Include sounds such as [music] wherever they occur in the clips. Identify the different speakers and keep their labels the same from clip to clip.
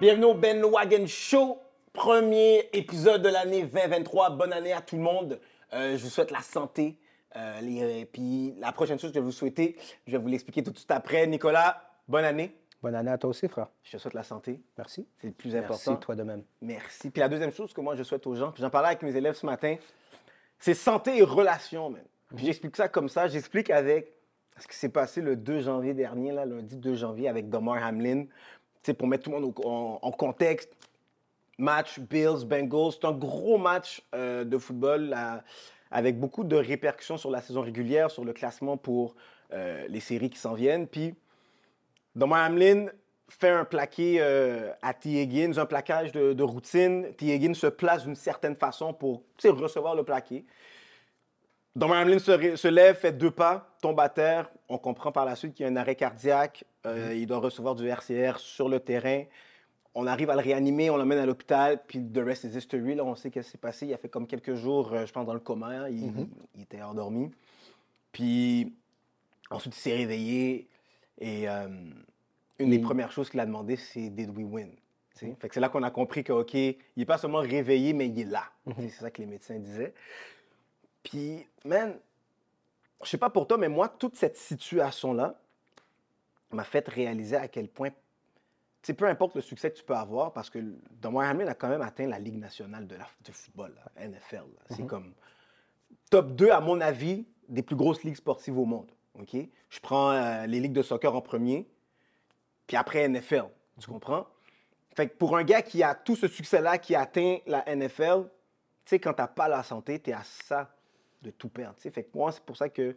Speaker 1: Bienvenue au Ben Wagon Show, premier épisode de l'année 2023. Bonne année à tout le monde. Euh, je vous souhaite la santé. Euh, les- puis la prochaine chose que je vais vous souhaiter, je vais vous l'expliquer tout de suite après. Nicolas, bonne année.
Speaker 2: Bonne année à toi aussi, frère.
Speaker 1: Je te souhaite la santé.
Speaker 2: Merci.
Speaker 1: C'est le plus
Speaker 2: Merci,
Speaker 1: important.
Speaker 2: toi de même.
Speaker 1: Merci. Puis la deuxième chose que moi je souhaite aux gens, puis j'en parlais avec mes élèves ce matin, c'est santé et relations. Puis j'explique ça comme ça. J'explique avec ce qui s'est passé le 2 janvier dernier, là, lundi 2 janvier, avec Damar Hamlin. Pour mettre tout le monde en, contexte, match Bills, Bengals, c'est un gros match euh, de football avec beaucoup de répercussions sur la saison régulière, sur le classement pour euh, les séries qui s'en viennent. Puis Damar Hamlin fait un plaqué euh, à T. Higgins, un plaquage de, routine. T. Higgins se place d'une certaine façon pour recevoir le plaqué. Damar Hamlin se lève, fait deux pas, tombe à terre. On comprend par la suite qu'il y a un arrêt cardiaque. Euh, Il doit recevoir du RCR sur le terrain. On arrive à le réanimer, on l'emmène à l'hôpital, puis the rest is history. Là, on sait ce qui s'est passé. Il a fait comme quelques jours, euh, je pense, dans le coma. hein. Il, il était endormi. Puis ensuite, il s'est réveillé. Et euh, une des premières choses qu'il a demandé, c'est Did we win? Que c'est là qu'on a compris que, OK, il n'est pas seulement réveillé, mais il est là. C'est ça que les médecins disaient. Puis, man, je sais pas pour toi, mais moi, toute cette situation-là m'a fait réaliser à quel point, tu peu importe le succès que tu peux avoir, parce que Damar Hamlin a quand même atteint la Ligue nationale de, la, de football, NFL. C'est comme top 2, à mon avis, des plus grosses ligues sportives au monde. OK? Je prends euh, les ligues de soccer en premier, puis après NFL. Tu comprends? Fait que pour un gars qui a tout ce succès-là, qui a atteint la NFL, tu sais, quand t'as pas la santé, t'es à ça de tout perdre. Fait que moi, c'est pour ça que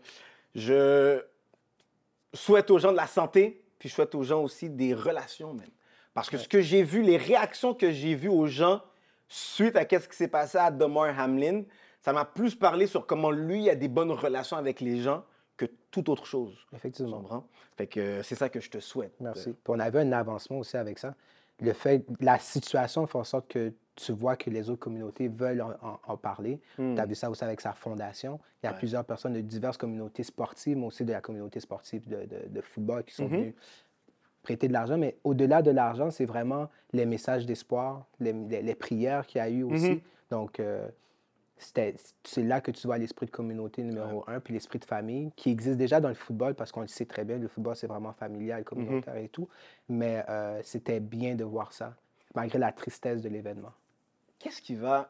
Speaker 1: je souhaite aux gens de la santé, puis je souhaite aux gens aussi des relations, même. Parce que ce que j'ai vu, les réactions que j'ai vues aux gens suite à ce qui s'est passé à Damar Hamlin, ça m'a plus parlé sur comment lui a des bonnes relations avec les gens que toute autre chose.
Speaker 2: Effectivement.
Speaker 1: Fait que euh, c'est ça que je te souhaite.
Speaker 2: Merci. Puis on avait un avancement aussi avec ça. Le fait, la situation fait en sorte que tu vois que les autres communautés veulent en, parler. Tu as vu ça aussi avec sa fondation. Il y a
Speaker 1: Ouais.
Speaker 2: plusieurs personnes de diverses communautés sportives, mais aussi de la communauté sportive de, de- de football qui sont venues prêter de l'argent. Mais au-delà de l'argent, c'est vraiment les messages d'espoir, les, les- les prières qu'il y a eu aussi. Donc, euh, c'est là que tu vois l'esprit de communauté numéro un, puis l'esprit de famille, qui existe déjà dans le football, parce qu'on le sait très bien, le football, c'est vraiment familial, communautaire et tout. Mais euh, c'était bien de voir ça, malgré la tristesse de l'événement.
Speaker 1: Qu'est-ce qui va.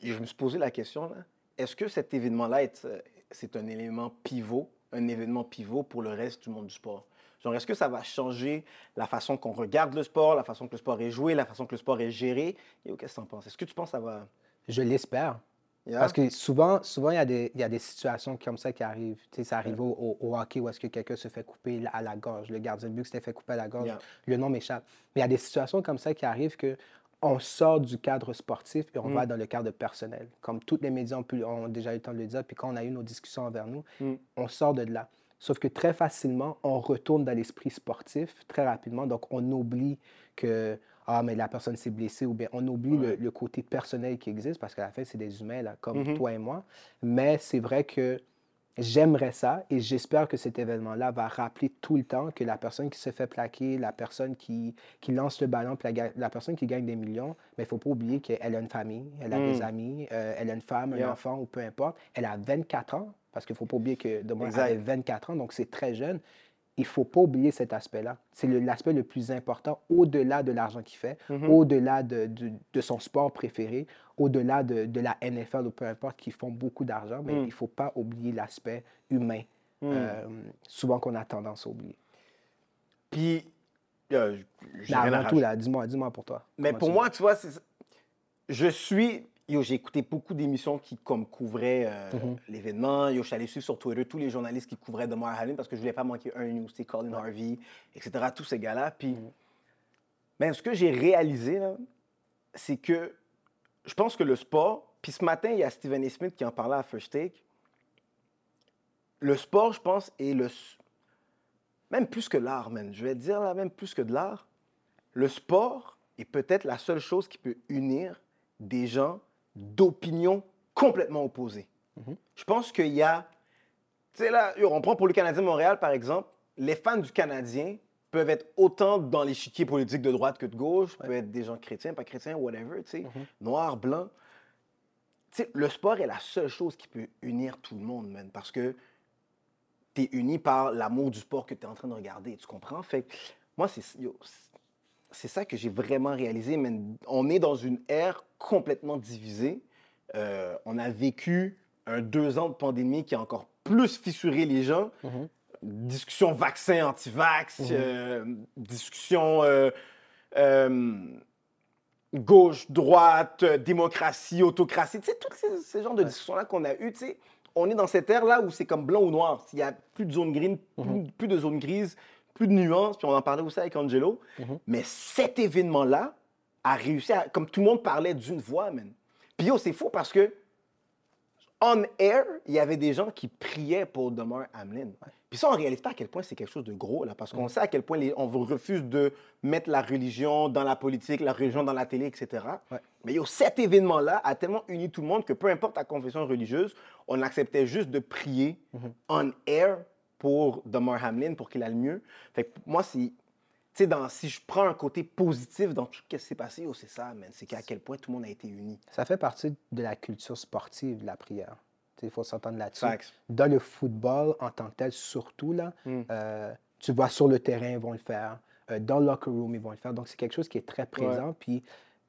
Speaker 1: Et je me suis posé la question, là. Est-ce que cet événement-là, est, euh, c'est un élément pivot, un événement pivot pour le reste du monde du sport? Genre, est-ce que ça va changer la façon qu'on regarde le sport, la façon que le sport est joué, la façon que le sport est géré? Et qu'est-ce que tu en penses? Est-ce que tu penses que ça va?
Speaker 2: Je l'espère.
Speaker 1: Yeah?
Speaker 2: Parce que souvent, souvent il, y a des, il y a des situations comme ça qui arrivent. Tu sais, ça arrive au, au- au hockey où est-ce que quelqu'un se fait couper à la gorge. Le gardien de but s'était fait couper à la gorge.
Speaker 1: Yeah.
Speaker 2: Le nom m'échappe. Mais il y a des situations comme ça qui arrivent que on sort du cadre sportif et on
Speaker 1: Mm.
Speaker 2: va dans le cadre personnel. Comme tous les médias ont, pu- ont déjà eu le temps de le dire, puis quand on a eu nos discussions envers nous,
Speaker 1: Mm.
Speaker 2: on sort de là. Sauf que très facilement, on retourne dans l'esprit sportif très rapidement. Donc, on oublie que ah, mais la personne s'est blessée ou bien on oublie le, le côté personnel qui existe parce qu'à la fin, c'est des humains là, comme
Speaker 1: Mhm.
Speaker 2: toi et moi. Mais c'est vrai que j'aimerais ça et j'espère que cet événement-là va rappeler tout le temps que la personne qui se fait plaquer, la personne qui, qui lance le ballon, puis la, personne qui gagne des millions, mais il ne faut pas oublier qu'elle a une famille, elle a
Speaker 1: Mm.
Speaker 2: des amis, euh, elle a une femme,
Speaker 1: Yeah.
Speaker 2: un enfant ou peu importe. Elle a 24 ans parce qu'il ne faut pas oublier que de moi, elle avait 24 ans, donc c'est très jeune. Il ne faut pas oublier cet aspect-là. C'est l'aspect le, plus important au-delà de l'argent qu'il fait,
Speaker 1: Mhm.
Speaker 2: au-delà de, de- de son sport préféré, au-delà de, de la NFL ou peu importe, qui font beaucoup d'argent, mais
Speaker 1: Mm.
Speaker 2: il ne faut pas oublier l'aspect humain, euh, souvent qu'on a tendance à oublier.
Speaker 1: Puis. euh,
Speaker 2: avant tout, dis-moi, dis-moi pour toi.
Speaker 1: Mais pour moi, tu vois, je suis. Yo, j'ai écouté beaucoup d'émissions qui comme couvraient euh,
Speaker 2: Mhm.
Speaker 1: l'événement. Yo, je suis allé suivre sur Twitter tous les journalistes qui couvraient Damar Hamlin parce que je voulais pas manquer un news, c'est Colin Harvey, etc. Tous ces gars-là. Puis, ben, ce que j'ai réalisé c'est que je pense que le sport. Puis ce matin, il y a Stephen A. Smith qui en parlait à First Take. Le sport, je pense, est le même plus que l'art, man. Je vais te dire là, même plus que de l'art. Le sport est peut-être la seule chose qui peut unir des gens d'opinions complètement opposées. Je pense qu'il y a. Tu sais, là, on prend pour le Canadien de Montréal, par exemple, les fans du Canadien peuvent être autant dans l'échiquier politique de droite que de gauche, peuvent être des gens chrétiens, pas chrétiens, whatever, tu sais,
Speaker 2: Mhm.
Speaker 1: noir, blanc. Tu sais, le sport est la seule chose qui peut unir tout le monde, man, parce que tu es uni par l'amour du sport que tu es en train de regarder, tu comprends? Fait que moi, c'est c'est ça que j'ai vraiment réalisé, man. On est dans une ère complètement divisée. Euh, on a vécu un deux ans de pandémie qui a encore plus fissuré les gens.
Speaker 2: Mhm.
Speaker 1: Discussion vaccin, anti-vax,
Speaker 2: Mhm.
Speaker 1: euh, discussion euh, gauche, droite, démocratie, autocratie. Tu sais, tous ces, ces genres de discussions-là qu'on a eues, tu sais, on est dans cette ère-là où c'est comme blanc ou noir. Il n'y a plus de zone green, plus, plus de zone grise, plus de nuances. Puis on en parlait aussi avec Angelo.
Speaker 2: Mhm.
Speaker 1: Mais cet événement-là a réussi à. Comme tout le monde parlait d'une voix, man. Puis yo, c'est faux parce que on air, il y avait des gens qui priaient pour Damar Hamlin. Puis ça, on réalise pas à quel point c'est quelque chose de gros, là, parce qu'on sait à quel point les- on refuse de mettre la religion dans la politique, la religion dans la télé, etc.
Speaker 2: Ouais.
Speaker 1: Mais yo, cet événement-là a tellement uni tout le monde que peu importe ta confession religieuse, on acceptait juste de prier on air pour Damar Hamlin pour qu'il aille mieux. Fait que moi, c'est. Tu sais, si je prends un côté positif dans tout ce qui s'est passé, oh, c'est ça, man. C'est qu'à quel point tout le monde a été uni.
Speaker 2: Ça fait partie de la culture sportive, la prière. Il faut s'entendre là-dessus. Dans le football en tant que tel, surtout, là,
Speaker 1: Mm.
Speaker 2: euh, tu vois sur le terrain, ils vont le faire. Euh, dans le locker room, ils vont le faire. Donc, c'est quelque chose qui est très présent. Puis,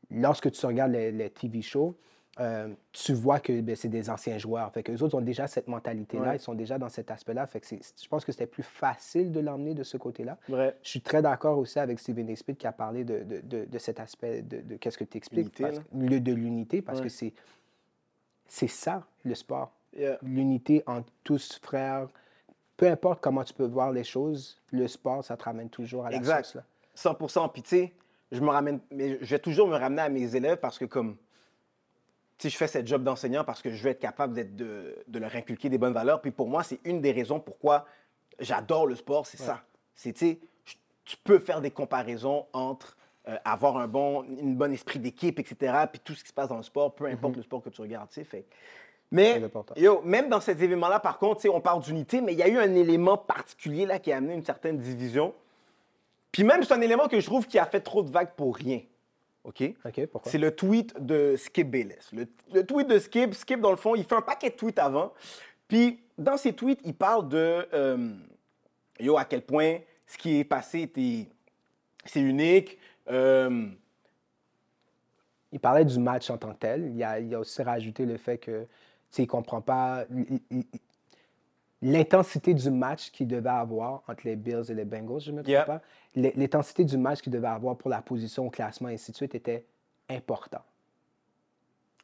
Speaker 2: lorsque tu regardes les, les TV shows, euh, tu vois que ben, c'est des anciens joueurs. Fait que les autres ont déjà cette mentalité-là.
Speaker 1: Ouais.
Speaker 2: Ils sont déjà dans cet aspect-là. Fait que je pense que c'était plus facile de l'emmener de ce côté-là. Je suis très d'accord aussi avec Steven. Smith qui a parlé de, de- de- de cet aspect de, qu'est-ce que tu expliques. Le, de l'unité, parce
Speaker 1: Ouais.
Speaker 2: que c'est c'est ça, le sport.
Speaker 1: Yeah.
Speaker 2: L'unité entre tous frères. Peu importe comment tu peux voir les choses, le sport, ça te ramène toujours à la
Speaker 1: Exact.
Speaker 2: source. Là.
Speaker 1: 100 Puis, tu sais, je me ramène, mais je vais toujours me ramener à mes élèves parce que, comme, sais, je fais cette job d'enseignant parce que je veux être capable d'être de, de leur inculquer des bonnes valeurs. Puis, pour moi, c'est une des raisons pourquoi j'adore le sport, c'est ça. C'est, tu peux faire des comparaisons entre euh, avoir un bon, une bonne esprit d'équipe, etc., puis tout ce qui se passe dans le sport, peu importe le sport que tu regardes, tu sais. Fait. Mais, yo, même dans cet événement-là, par contre, on parle d'unité, mais il y a eu un élément particulier là qui a amené une certaine division. Puis même, c'est un élément que je trouve qui a fait trop de vagues pour rien. OK?
Speaker 2: OK, pourquoi?
Speaker 1: C'est le tweet de Skip Bayless. Le, le tweet de Skip, Skip, dans le fond, il fait un paquet de tweets avant. Puis, dans ses tweets, il parle de, euh, yo, à quel point ce qui est passé était, c'est unique. Euh,
Speaker 2: Il parlait du match en tant que tel. Il a, il a aussi rajouté le fait que, tu sais, il comprend pas l'intensité du match qu'il devait avoir entre les Bills et les Bengals, je ne me trompe pas. L'intensité du match qu'il devait avoir pour la position au classement et ainsi de suite était important.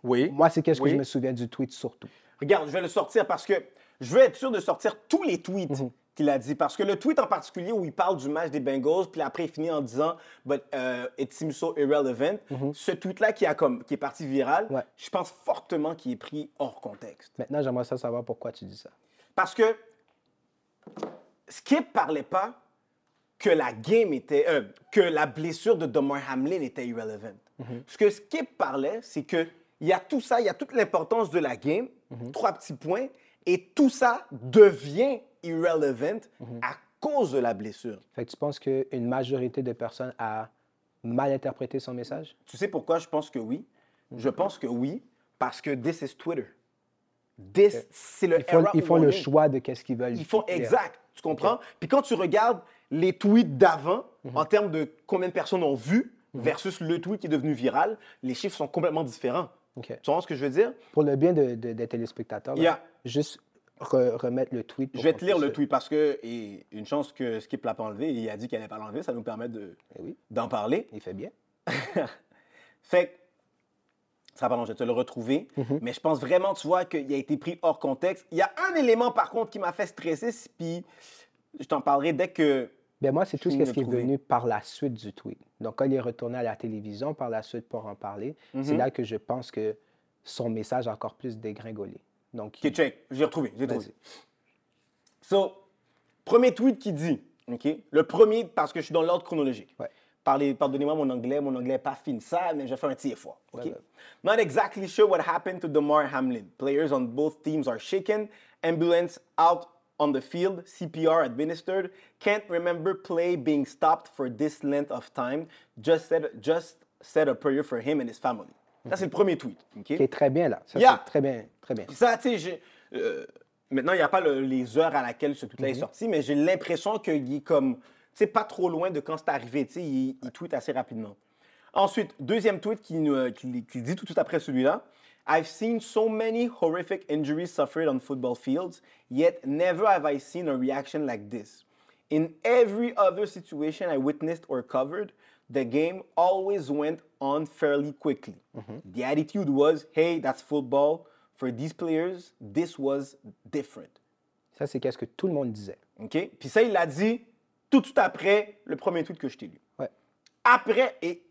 Speaker 1: oui.
Speaker 2: Moi, c'est qu'est-ce que je me souviens du tweet surtout.
Speaker 1: Regarde, je vais le sortir parce que je veux être sûr de sortir tous les tweets
Speaker 2: Mhm.
Speaker 1: qu'il a dit. Parce que le tweet en particulier où il parle du match des Bengals, puis après il finit en disant But uh, it seems so irrelevant. Ce tweet-là qui, a comme, qui est parti viral.
Speaker 2: Ouais.
Speaker 1: je pense fortement qu'il est pris hors contexte.
Speaker 2: Maintenant, j'aimerais ça savoir pourquoi tu dis ça.
Speaker 1: Parce que Skip parlait pas que la game était. euh, que la blessure de Damar Hamlin était irrelevant. Ce que Skip parlait, c'est que il y a tout ça, il y a toute l'importance de la game, trois petits points, et tout ça devient irrelevant à cause de la blessure.
Speaker 2: Fait que tu penses qu'une majorité de personnes a mal interprété son message?
Speaker 1: Tu sais pourquoi je pense que oui? Je pense que oui, parce que this is Twitter. This, c'est le
Speaker 2: Ils font, ils font le choix de qu'est-ce qu'ils veulent.
Speaker 1: Ils font exact, tu comprends? Puis quand tu regardes les tweets d'avant,
Speaker 2: Mhm.
Speaker 1: en termes de combien de personnes ont vu versus le tweet qui est devenu viral, les chiffres sont complètement différents. Tu vois ce que je veux dire?
Speaker 2: Pour le bien de- de- des téléspectateurs, là,
Speaker 1: Yeah.
Speaker 2: juste re- remettre le tweet. pour
Speaker 1: Je vais te lire le tweet parce que, et une chance que Skip l'a pas enlevé, il a dit qu'il allait pas l'enlever, ça nous permet de-
Speaker 2: Eh oui,
Speaker 1: d'en parler.
Speaker 2: il fait bien. [laughs]
Speaker 1: Fait que, ça long, je vais te le retrouver.
Speaker 2: Mhm.
Speaker 1: Mais je pense vraiment, tu vois, qu'il a été pris hors contexte. Il y a un élément, par contre, qui m'a fait stresser, c'est- puis je t'en parlerai dès que.
Speaker 2: Ben moi, c'est tout ce qui est venu par la suite du tweet. Donc, quand il est retourné à la télévision par la suite pour en parler, c'est
Speaker 1: Mhm.
Speaker 2: là que je pense que son message a encore plus dégringolé. Donc,
Speaker 1: Ok, check, j'ai retrouvé, j'ai trouvé. So, premier tweet qui dit, ok, le premier, parce que je suis dans l'ordre chronologique.
Speaker 2: Ouais.
Speaker 1: Parlez- Pardonnez-moi mon anglais, mon anglais n'est pas fin ça, mais je faire un petit effort. ok?
Speaker 2: Ouais, ouais.
Speaker 1: Not exactly sure what happened to Damar Hamlin. Players on both teams are shaken. Ambulance out on the field, CPR administered. Can't remember play being stopped for this length of time. Just said, just said a prayer for him and his family. Ça, c'est le premier tweet. OK?
Speaker 2: Qui est très bien là. Ça,
Speaker 1: Yeah.
Speaker 2: c'est très bien, très bien.
Speaker 1: Puis ça, tu sais, euh, maintenant, il n'y a pas le- les heures à laquelle ce tweet-là est sorti, mais j'ai l'impression qu'il est comme, sais, pas trop loin de quand c'est arrivé, tu sais, il, il tweet assez rapidement. Ensuite, deuxième tweet qui, nous, euh, qui, qui dit tout suite après celui-là. I've seen so many horrific injuries suffered on football fields, yet never have I seen a reaction like this. In every other situation I witnessed or covered, the game always went on fairly quickly. The attitude was, hey, that's football. For these players, this was different.
Speaker 2: Ça, c'est qu'est-ce que tout le monde disait.
Speaker 1: OK? Puis ça, il l'a dit tout de suite après le premier tweet que je t'ai lu.
Speaker 2: Ouais.
Speaker 1: Après, et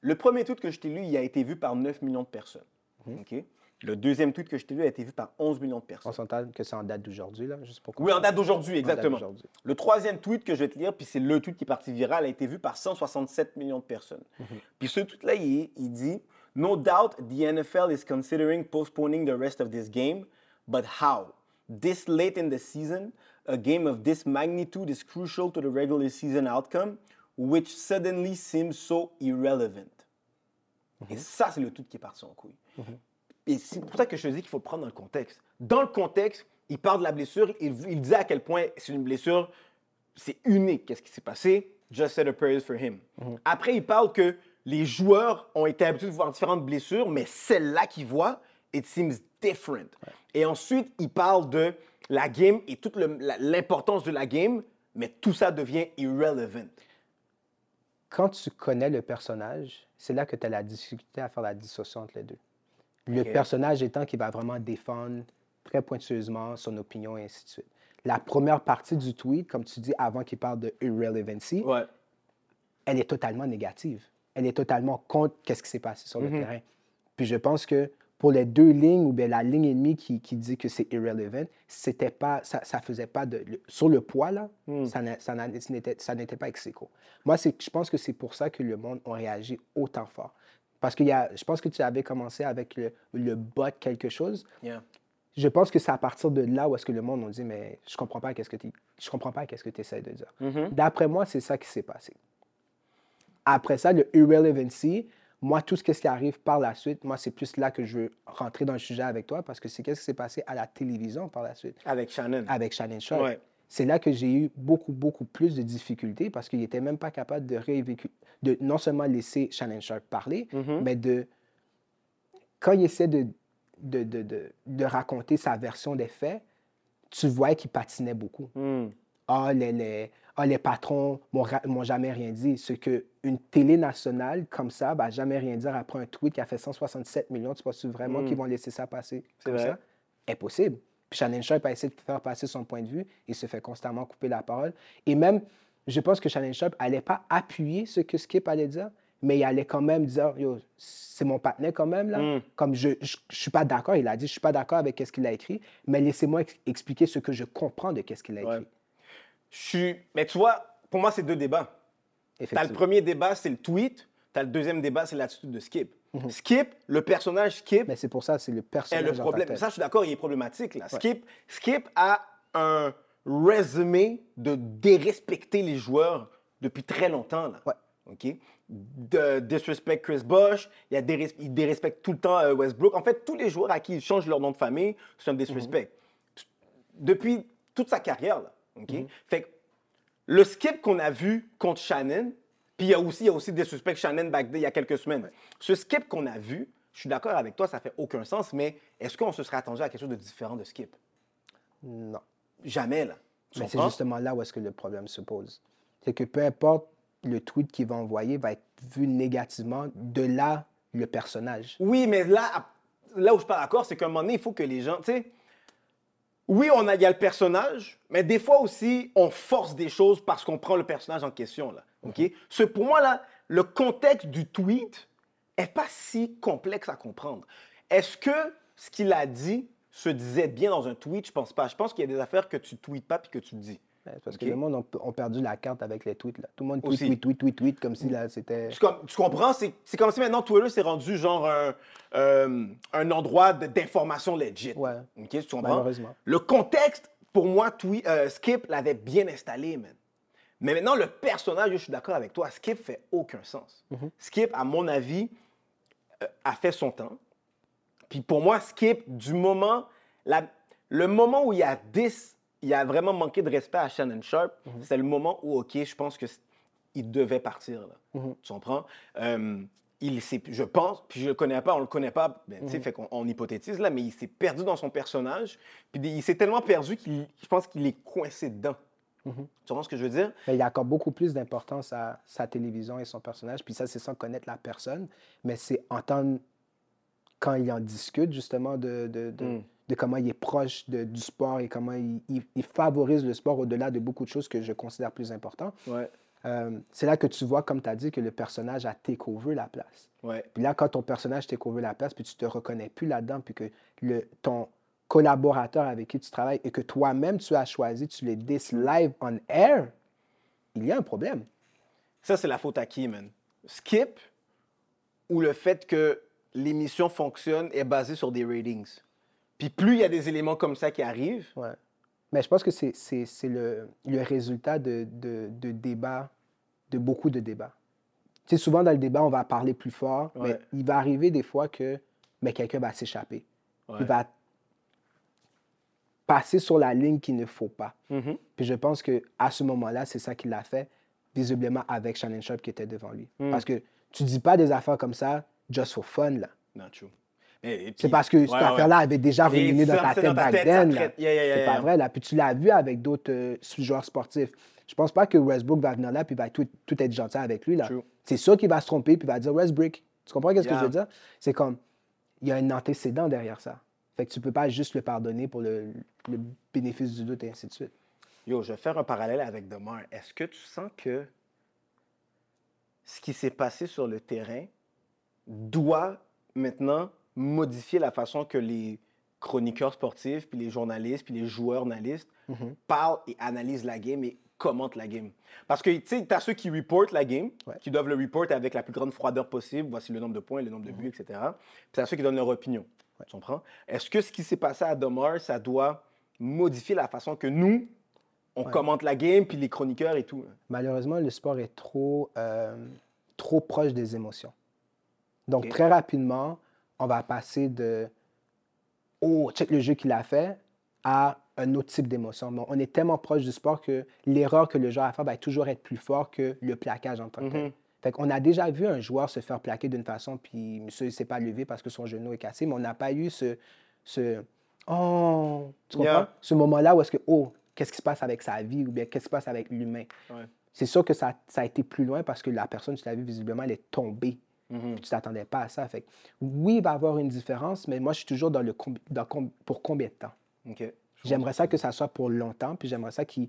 Speaker 1: le premier tweet que je t'ai lu, il a été vu par 9 millions de personnes. OK? Le deuxième tweet que je t'ai lu a été vu par 11 millions de
Speaker 2: On
Speaker 1: personnes.
Speaker 2: s'entend que c'est en date d'aujourd'hui, là, juste pour
Speaker 1: Oui, en date d'aujourd'hui, exactement. Le troisième tweet que je vais te lire, puis c'est le tweet qui est parti viral, a été vu par 167 millions de personnes. Puis ce tweet-là, il, il dit No doubt the NFL is considering postponing the rest of this game, but how? This late in the season, a game of this magnitude is crucial to the regular season outcome, which suddenly seems so irrelevant. Et ça, c'est le tweet qui est parti en couille. Et c'est pour ça que je te dis qu'il faut le prendre dans le contexte. Dans le contexte, il parle de la blessure, il, il dit à quel point c'est une blessure, c'est unique. Qu'est-ce qui s'est passé? Just said a prayer for him. Après, il parle que les joueurs ont été habitués de voir différentes blessures, mais celle-là qu'il voit, it seems different. Et ensuite, il parle de la game et toute l'importance de la game, mais tout ça devient irrelevant.
Speaker 2: Quand tu connais le personnage, c'est là que tu as la difficulté à faire la dissociation entre les deux. Le personnage étant qui va vraiment défendre très pointueusement son opinion et ainsi de suite. La première partie du tweet, comme tu dis avant qu'il parle de irrelevancy,
Speaker 1: Ouais.
Speaker 2: elle est totalement négative. Elle est totalement contre qu'est-ce qui s'est passé sur le terrain. Puis je pense que pour les deux lignes, ou bien la ligne et demie qui, qui dit que c'est irrelevant, c'était pas, ça, ça faisait pas de... le- sur le poids, là, ça n'a- ça n'était ça n'était pas ex aequo. Moi, c'est- je pense que c'est pour ça que le monde a réagi autant fort. Parce que je pense que tu avais commencé avec le, le bot quelque chose.
Speaker 1: Yeah.
Speaker 2: Je pense que c'est à partir de là où est-ce que le monde a dit, mais je comprends pas qu'est-ce que tu je comprends pas qu'est-ce que tu essaies de dire. D'après moi, c'est ça qui s'est passé. Après ça, le irrelevancy, moi, tout ce qui arrive par la suite, moi, c'est plus là que je veux rentrer dans le sujet avec toi parce que c'est qu'est-ce qui s'est passé à la télévision par la suite
Speaker 1: Avec Shannon.
Speaker 2: avec Shannon Sharp.
Speaker 1: Ouais.
Speaker 2: C'est là que j'ai eu beaucoup, beaucoup plus de difficultés parce qu'il n'était même pas capable de, révécu- de non seulement laisser Shannon Sharp parler,
Speaker 1: Mm-hmm.
Speaker 2: mais de. Quand il essaie de, de, de, de- de raconter sa version des faits, tu voyais qu'il patinait beaucoup.
Speaker 1: Hmm.
Speaker 2: Ah, les, les, ah, les patrons m'ont jamais rien dit. Ce qu'une télé nationale comme ça va jamais rien dire après un tweet qui a fait 167 millions. Tu penses vraiment qu'ils vont laisser ça passer comme
Speaker 1: Mm. vrai.
Speaker 2: ça? Impossible. Puis Shannon Sharp a essayé de faire passer son point de vue. Il se fait constamment couper la parole. Et même, je pense que Shannon Sharp n'allait pas appuyer ce que Skip allait dire, mais il allait quand même dire, yo, c'est mon partenaire quand même, là.
Speaker 1: Mm.
Speaker 2: Comme je ne suis pas d'accord, il a dit, je suis pas d'accord avec ce qu'il a écrit, mais laissez-moi ex- expliquer ce que je comprends de ce qu'il a
Speaker 1: Ouais.
Speaker 2: Écrit.
Speaker 1: Je suis. Mais tu vois, pour moi, c'est deux débats. Tu as le premier débat, c'est le tweet. Tu as le deuxième débat, c'est l'attitude de Skip. Skip, le personnage Skip,
Speaker 2: Mais c'est pour ça, c'est le
Speaker 1: est
Speaker 2: personnage.
Speaker 1: le
Speaker 2: dans ta
Speaker 1: problème. Ça, je suis d'accord, il est problématique. Là. Skip, Skip a un résumé de dérespecter les joueurs depuis très longtemps. Là.
Speaker 2: Ouais.
Speaker 1: OK? De disrespect Chris Bosh, il, a déres- il dérespecte tout le temps euh, Westbrook. En fait, tous les joueurs à qui il change leur nom de famille, c'est un disrespect. Depuis toute sa carrière. Là. OK? Fait que le skip qu'on a vu contre Shannon, puis il y a aussi, il y a aussi des suspects Shannon back day, il y a quelques semaines. Ce skip qu'on a vu, je suis d'accord avec toi, ça fait aucun sens, mais est-ce qu'on se serait attendu à quelque chose de différent de skip?
Speaker 2: Non.
Speaker 1: Jamais, là. Tu
Speaker 2: Mais c'est justement là où est-ce que le problème se pose. C'est que peu importe le tweet qu'il va envoyer, va être vu négativement de là le personnage.
Speaker 1: Oui, mais là, là où je suis pas d'accord, c'est qu'à un moment donné, il faut que les gens, tu sais, oui, on a, il y a le personnage, mais des fois aussi, on force des choses parce qu'on prend le personnage en question, là. OK? Ce, pour moi, là, le contexte du tweet est pas si complexe à comprendre. Est-ce que ce qu'il a dit se disait bien dans un tweet? Je pense pas. Je pense qu'il y a des affaires que tu tweets pas puis que tu dis.
Speaker 2: Parce
Speaker 1: Ok.
Speaker 2: que le monde a, perdu la carte avec les tweets. Là. Tout le monde tweet, tweet, tweet, tweet, tweet, comme si là, c'était...
Speaker 1: Tu, com- tu comprends? C'est comme si maintenant Twitter s'est rendu genre un, euh, un endroit d'information legit.
Speaker 2: Ouais.
Speaker 1: OK, tu comprends?
Speaker 2: Malheureusement.
Speaker 1: Le contexte, pour moi, Twi- euh, Skip l'avait bien installé, man. Mais maintenant, le personnage, je suis d'accord avec toi, Skip fait aucun sens. Skip, à mon avis, euh, a fait son temps. Puis pour moi, Skip, du moment, la- le moment où il a, dis- il a vraiment manqué de respect à Shannon Sharp, c'est le moment où, OK, je pense que il devait partir. Là. Tu comprends? Euh, il je pense, puis je le connais pas, on le connaît pas, ben, tu sais, fait qu'on on hypothétise là, mais il s'est perdu dans son personnage. Puis il s'est tellement perdu qu'il, je pense qu'il est coincé dedans. Tu comprends ce que je veux dire?
Speaker 2: Mais il accorde beaucoup plus d'importance à sa télévision et son personnage. Puis ça, c'est sans connaître la personne. Mais c'est entendre quand il en discute, justement, de, de, de-
Speaker 1: Mm.
Speaker 2: De comment il est proche de- du sport et comment il, il- il favorise le sport au-delà de beaucoup de choses que je considère plus importantes.
Speaker 1: Ouais.
Speaker 2: Euh, c'est là que tu vois, comme tu as dit, que le personnage a over la place.
Speaker 1: Ouais.
Speaker 2: Puis là, quand ton personnage take over la place, puis tu te reconnais plus là-dedans, puis que le, ton collaborateur avec qui tu travailles et que toi-même tu as choisi, tu les dis live on air, il y a un problème.
Speaker 1: Ça, c'est la faute à qui, man? Skip ou le fait que l'émission fonctionne est basée sur des ratings? Puis plus il y a des éléments comme ça qui arrivent,
Speaker 2: Ouais. Mais je pense que c'est, le, le résultat de, de, de débats, de beaucoup de débats. Tu sais, souvent dans le débat, on va parler plus fort, mais il va arriver des fois que mais quelqu'un va s'échapper.
Speaker 1: Ouais.
Speaker 2: Il va passer sur la ligne qu'il ne faut pas.
Speaker 1: Mhm.
Speaker 2: Puis je pense qu'à ce moment-là, c'est ça qu'il a fait, visiblement avec Shannon Sharp qui était devant lui.
Speaker 1: Mm.
Speaker 2: Parce que tu dis pas des affaires comme ça just for fun, là.
Speaker 1: not true.
Speaker 2: C'est parce que cette
Speaker 1: Ouais, ouais.
Speaker 2: affaire-là avait déjà ruminé dans ta tête back then. là.
Speaker 1: traite. Yeah, yeah, yeah,
Speaker 2: C'est pas vrai, là. Puis tu l'as vu avec d'autres euh, joueurs sportifs. Je pense pas que Westbrook va venir là puis va tout, tout être gentil avec lui, là. C'est sûr qu'il va se tromper puis va dire Westbrook. Tu comprends qu'est-ce que je veux dire? C'est comme, il y a un antécédent derrière ça. Fait que tu peux pas juste le pardonner pour le, le bénéfice du doute et ainsi de suite.
Speaker 1: Yo, je vais faire un parallèle avec Demar. Est-ce que tu sens que ce qui s'est passé sur le terrain doit maintenant modifier la façon que les chroniqueurs sportifs, puis les journalistes, puis les joueurs analystes
Speaker 2: Mhm.
Speaker 1: parlent et analysent la game et commentent la game? Parce que, tu sais, tu as ceux qui reportent la game,
Speaker 2: Ouais.
Speaker 1: qui doivent le report avec la plus grande froideur possible. Voici le nombre de points, le nombre de buts, etc. Puis tu as ceux qui donnent leur opinion. Tu comprends? Est-ce que ce qui s'est passé à Domar, ça doit modifier la façon que nous, on
Speaker 2: Ouais.
Speaker 1: commente la game, puis les chroniqueurs et tout?
Speaker 2: Malheureusement, le sport est trop, euh, trop proche des émotions. Donc, très rapidement, on va passer de Oh, check le jeu qu'il a fait à un autre type d'émotion. On est tellement proche du sport que l'erreur que le joueur a fait va toujours être plus fort que le plaquage en tant que tel.
Speaker 1: Mhm.
Speaker 2: Fait qu'on a déjà vu un joueur se faire plaquer d'une façon, puis monsieur ne s'est pas levé parce que son genou est cassé, mais on n'a pas eu ce, ce Oh, tu comprends?
Speaker 1: Yeah.
Speaker 2: Ce moment-là où est-ce que, oh, qu'est-ce qui se passe avec sa vie ou bien qu'est-ce qui se passe avec l'humain?
Speaker 1: Ouais.
Speaker 2: C'est sûr que ça, ça a été plus loin parce que la personne, tu l'as vu visiblement, elle est tombée.
Speaker 1: Mhm.
Speaker 2: Puis tu t'attendais pas à ça. Fait que, oui, il va y avoir une différence, mais moi, je suis toujours dans le combi- dans com- pour combien de temps?
Speaker 1: OK. Je
Speaker 2: J'aimerais ça que ça soit pour longtemps, puis j'aimerais ça qu'ils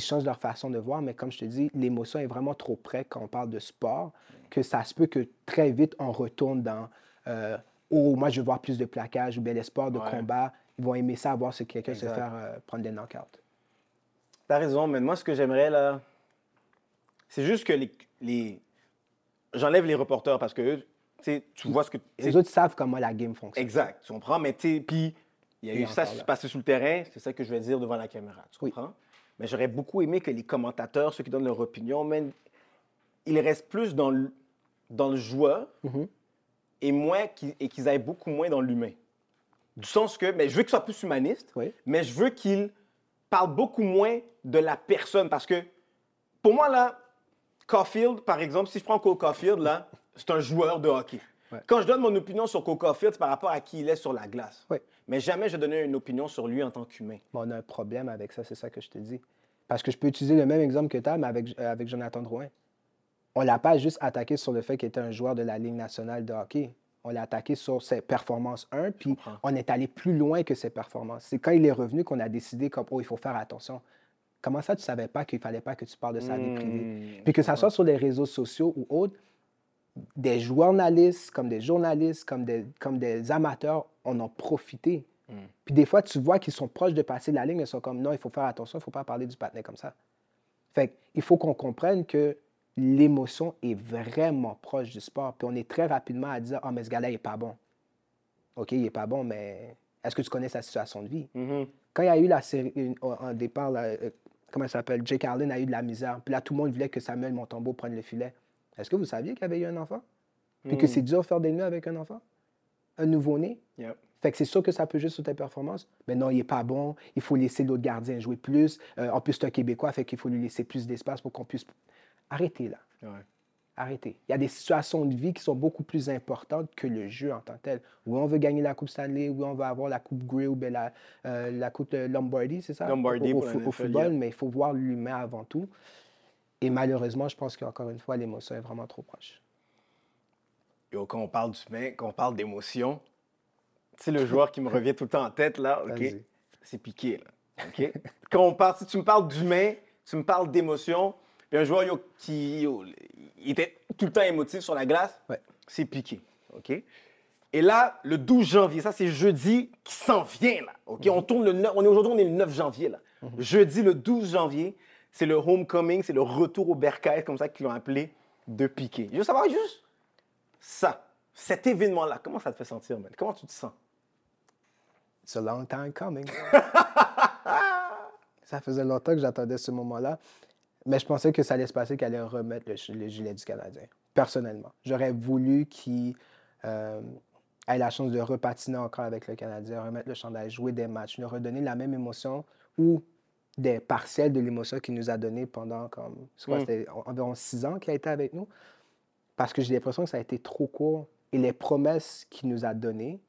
Speaker 2: changent leur façon de voir, mais comme je te dis, l'émotion est vraiment trop près quand on parle de sport, que ça se peut que très vite, on retourne dans euh, Oh, moi, je veux voir plus de plaquage, ou bien les sports de
Speaker 1: Ouais.
Speaker 2: combat, ils vont aimer ça, voir si quelqu'un se faire euh, prendre des knockouts.
Speaker 1: T'as raison, mais moi, ce que j'aimerais, là, c'est juste que les... les... J'enlève les reporters parce que, tu vois ce que...
Speaker 2: Les autres savent comment la game fonctionne.
Speaker 1: Exact, tu comprends? Mais tu sais, puis il y a eu ça qui
Speaker 2: là.
Speaker 1: se passait sur le terrain, c'est ça que je vais dire devant la caméra, tu
Speaker 2: Oui.
Speaker 1: comprends? Mais j'aurais beaucoup aimé que les commentateurs, ceux qui donnent leur opinion, man, ils restent plus dans le, dans le joueur
Speaker 2: Mhm.
Speaker 1: et, moins et qu'ils aillent beaucoup moins dans l'humain. Du sens que, mais je veux qu'ils soient plus humanistes,
Speaker 2: Oui.
Speaker 1: mais je veux qu'ils parlent beaucoup moins de la personne parce que pour moi, là, Caulfield, par exemple, si je prends Cole Caulfield, là, c'est un joueur de hockey.
Speaker 2: Ouais.
Speaker 1: Quand je donne mon opinion sur Cole Caulfield, c'est par rapport à qui il est sur la glace.
Speaker 2: Oui.
Speaker 1: Mais jamais je donner une opinion sur lui en tant qu'humain.
Speaker 2: On a un problème avec ça, c'est ça que je te dis. Parce que je peux utiliser le même exemple que tu as, mais avec, euh, avec Jonathan Drouin. On ne l'a pas juste attaqué sur le fait qu'il était un joueur de la Ligue nationale de hockey. On l'a attaqué sur ses performances 1, puis on est allé plus loin que ses performances. C'est quand il est revenu qu'on a décidé comme, oh, il faut faire attention. Comment ça, tu ne savais pas qu'il fallait pas que tu parles de sa vie privée?
Speaker 1: Hmm,
Speaker 2: Puis que ça soit sur les réseaux sociaux ou autres, des journalistes, comme des journalistes, comme des, comme des amateurs, en ont profité.
Speaker 1: Mm.
Speaker 2: Puis des fois, tu vois qu'ils sont proches de passer la ligne, ils sont comme non, il faut faire attention, il ne faut pas parler du patinet comme ça. Fait il faut qu'on comprenne que l'émotion est vraiment proche du sport. Puis on est très rapidement à dire Ah, mais ce gars-là, il n'est pas bon. OK, il n'est pas bon, mais est-ce que tu connais sa situation de vie?
Speaker 1: Mhm.
Speaker 2: quand il y a eu la série, en départ, là, euh, comment ça s'appelle, Jake Allen a eu de la misère. Puis là, tout le monde voulait que Samuel Montembeau prenne le filet. Est-ce que vous saviez qu'il y avait eu un enfant? Puis que
Speaker 1: Hmm.
Speaker 2: c'est dur de faire des nœuds avec un enfant? Un nouveau-né?
Speaker 1: Yep.
Speaker 2: Fait que c'est sûr que ça peut juste sur tes performances. Mais non, il n'est pas bon. Il faut laisser l'autre gardien jouer plus. Euh, en plus, c'est un Québécois, fait qu'il faut lui laisser plus d'espace pour qu'on puisse. Arrêtez là.
Speaker 1: Ouais.
Speaker 2: Arrêtez. Il y a des situations de vie qui sont beaucoup plus importantes que le jeu en tant que tel. Oui, on veut gagner la Coupe Stanley, oui, on veut avoir la Coupe Grey ou bien la, euh, la Coupe euh, Lombardi, c'est ça?
Speaker 1: Lombardi
Speaker 2: au, football, mais il faut voir l'humain avant tout. Et malheureusement, je pense qu'encore une fois, l'émotion est vraiment trop proche.
Speaker 1: Yo, quand on parle d'humain, quand on parle d'émotion, tu sais, le joueur qui me revient tout le temps en tête, là, OK? C'est piqué, là. OK? quand on parle, si tu me parles d'humain, tu me parles d'émotion, puis un joueur yo, qui yo, il était tout le temps émotif sur la glace,
Speaker 2: Ouais.
Speaker 1: c'est piqué. OK? Et là, le 12 janvier, ça c'est jeudi qui s'en vient, là. OK? On tourne le 9, on est aujourd'hui, on est le 9 janvier, là. Jeudi, le 12 janvier, c'est le homecoming, c'est le retour au bercail, comme ça qu'ils l'ont appelé, de Piqué. Je veux savoir juste ça, cet événement-là, comment ça te fait sentir, man? Comment tu te sens?
Speaker 2: It's a long time coming. [laughs] ça faisait longtemps que j'attendais ce moment-là. Mais je pensais que ça allait se passer, qu'elle allait remettre le, gilet du Canadien, personnellement. J'aurais voulu qu'il euh, ait la chance de repatiner encore avec le Canadien, remettre le chandail, jouer des matchs, nous redonner la même émotion ou des partiels de l'émotion qu'il nous a donné pendant comme,
Speaker 1: Mm.
Speaker 2: c'était environ six ans qu'il a été avec nous. Parce que j'ai l'impression que ça a été trop court. Et les promesses qu'il nous a données,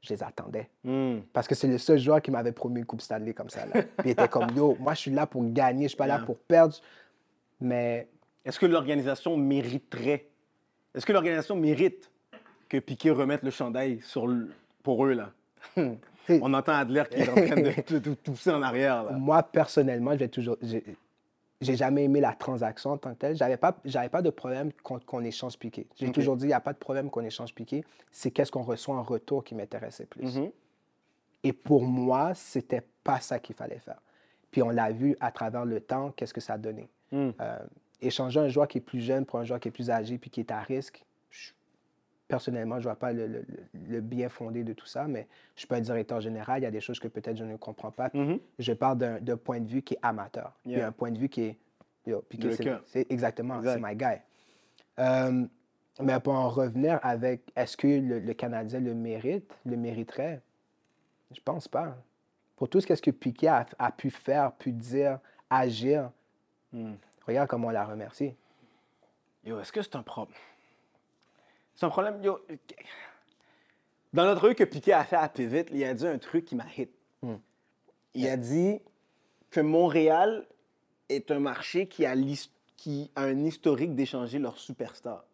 Speaker 2: je les attendais.
Speaker 1: Hmm.
Speaker 2: Parce que c'est le seul joueur qui m'avait promis une Coupe Stanley comme ça. Là. Puis [laughs] il était comme, yo, moi je suis là pour gagner, je suis pas là pour perdre. Mais
Speaker 1: Est-ce que l'organisation mériterait, est-ce que l'organisation mérite que Piqué remette le chandail sur le- pour eux, là?
Speaker 2: Hey. [laughs]
Speaker 1: On entend Adler qui est en train de, de- de tousser en arrière, là.
Speaker 2: moi, personnellement, je vais toujours. J'ai jamais aimé la transaction en tant que telle. J'avais pas, j'avais pas de problème qu'on échange piqué. J'ai toujours dit, il n'y a pas de problème qu'on échange piqué. C'est qu'est-ce qu'on reçoit en retour qui m'intéressait plus.
Speaker 1: Mhm.
Speaker 2: Et pour moi, c'était pas ça qu'il fallait faire. Puis on l'a vu à travers le temps, qu'est-ce que ça a donné.
Speaker 1: Mm.
Speaker 2: Euh, échanger un joueur qui est plus jeune pour un joueur qui est plus âgé puis qui est à risque, personnellement, je ne vois pas le, le- le- le bien fondé de tout ça, mais je suis pas un directeur général. Il y a des choses que peut-être je ne comprends pas.
Speaker 1: Mhm.
Speaker 2: Je parle d'un point de vue qui est amateur. Puis
Speaker 1: Yeah.
Speaker 2: un point de vue qui est. Yo, c'est- exactement,
Speaker 1: Exact.
Speaker 2: c'est my guy. Euh, mais pour en revenir avec est-ce que le, le Canadien le mérite, le mériterait, je pense pas. Pour tout ce qu'est-ce que Piqué a, a pu faire, pu dire, agir,
Speaker 1: Mm.
Speaker 2: regarde comment on l'a remercié.
Speaker 1: Yo, est-ce que c'est un problème? C'est un problème, yo. Dans notre rue que Piqué a fait à Pivot, il a dit un truc qui m'a hit.
Speaker 2: Hmm.
Speaker 1: Il a dit que Montréal est un marché qui a, l'his- qui a un historique d'échanger leurs superstars.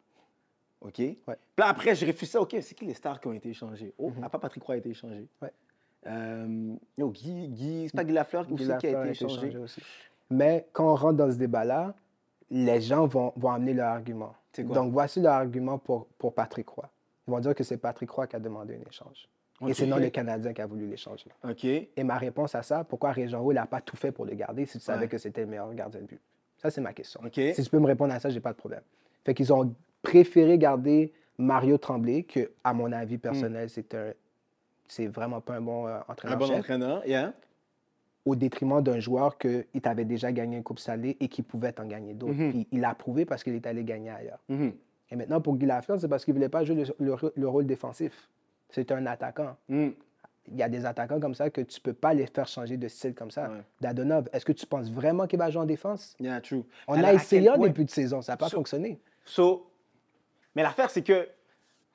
Speaker 1: OK? Puis là, après, je réfléchissais, OK, c'est qui les stars qui ont été échangées? Oh, à part Patrick Roy a été échangé.
Speaker 2: Ouais.
Speaker 1: Euh, yo, Guy, Guy, c'est pas Guy Lafleur
Speaker 2: Guy
Speaker 1: aussi qui a été
Speaker 2: a été
Speaker 1: échangé.
Speaker 2: échangé aussi. Mais quand on rentre dans ce débat-là, les gens vont, vont amener leur argument.
Speaker 1: Quoi?
Speaker 2: Donc, voici leur argument pour, pour Patrick Roy. Ils vont dire que c'est Patrick Roy qui a demandé un échange. Et c'est non le Canadien qui a voulu l'échanger.
Speaker 1: OK.
Speaker 2: Et ma réponse à ça, pourquoi Régent Roux n'a pas tout fait pour le garder si tu savais
Speaker 1: Ouais.
Speaker 2: que c'était le meilleur gardien de but? Ça, c'est ma question. Si tu peux me répondre à ça, j'ai pas de problème. Fait qu'ils ont préféré garder Mario Tremblay, que, à mon avis personnel, c'est un. C'est vraiment pas un bon euh,
Speaker 1: Un
Speaker 2: entraîneur
Speaker 1: bon entraîneur, yeah.
Speaker 2: Au détriment d'un joueur qui t'avait déjà gagné une Coupe Stanley et qui pouvait t'en gagner d'autres.
Speaker 1: Mhm.
Speaker 2: Puis il l'a prouvé parce qu'il est allé gagner ailleurs.
Speaker 1: Mhm.
Speaker 2: Et maintenant, pour Guy Lafleur, c'est parce qu'il ne voulait pas jouer le, le- le rôle défensif. C'est un attaquant.
Speaker 1: Mm.
Speaker 2: Il y a des attaquants comme ça que tu ne peux pas les faire changer de style comme ça.
Speaker 1: Ouais.
Speaker 2: Dadonov, est-ce que tu penses vraiment qu'il va jouer en défense?
Speaker 1: Yeah, true.
Speaker 2: On
Speaker 1: Alors,
Speaker 2: a essayé en début de saison, ça n'a pas
Speaker 1: So-
Speaker 2: fonctionné.
Speaker 1: So, mais l'affaire, c'est que.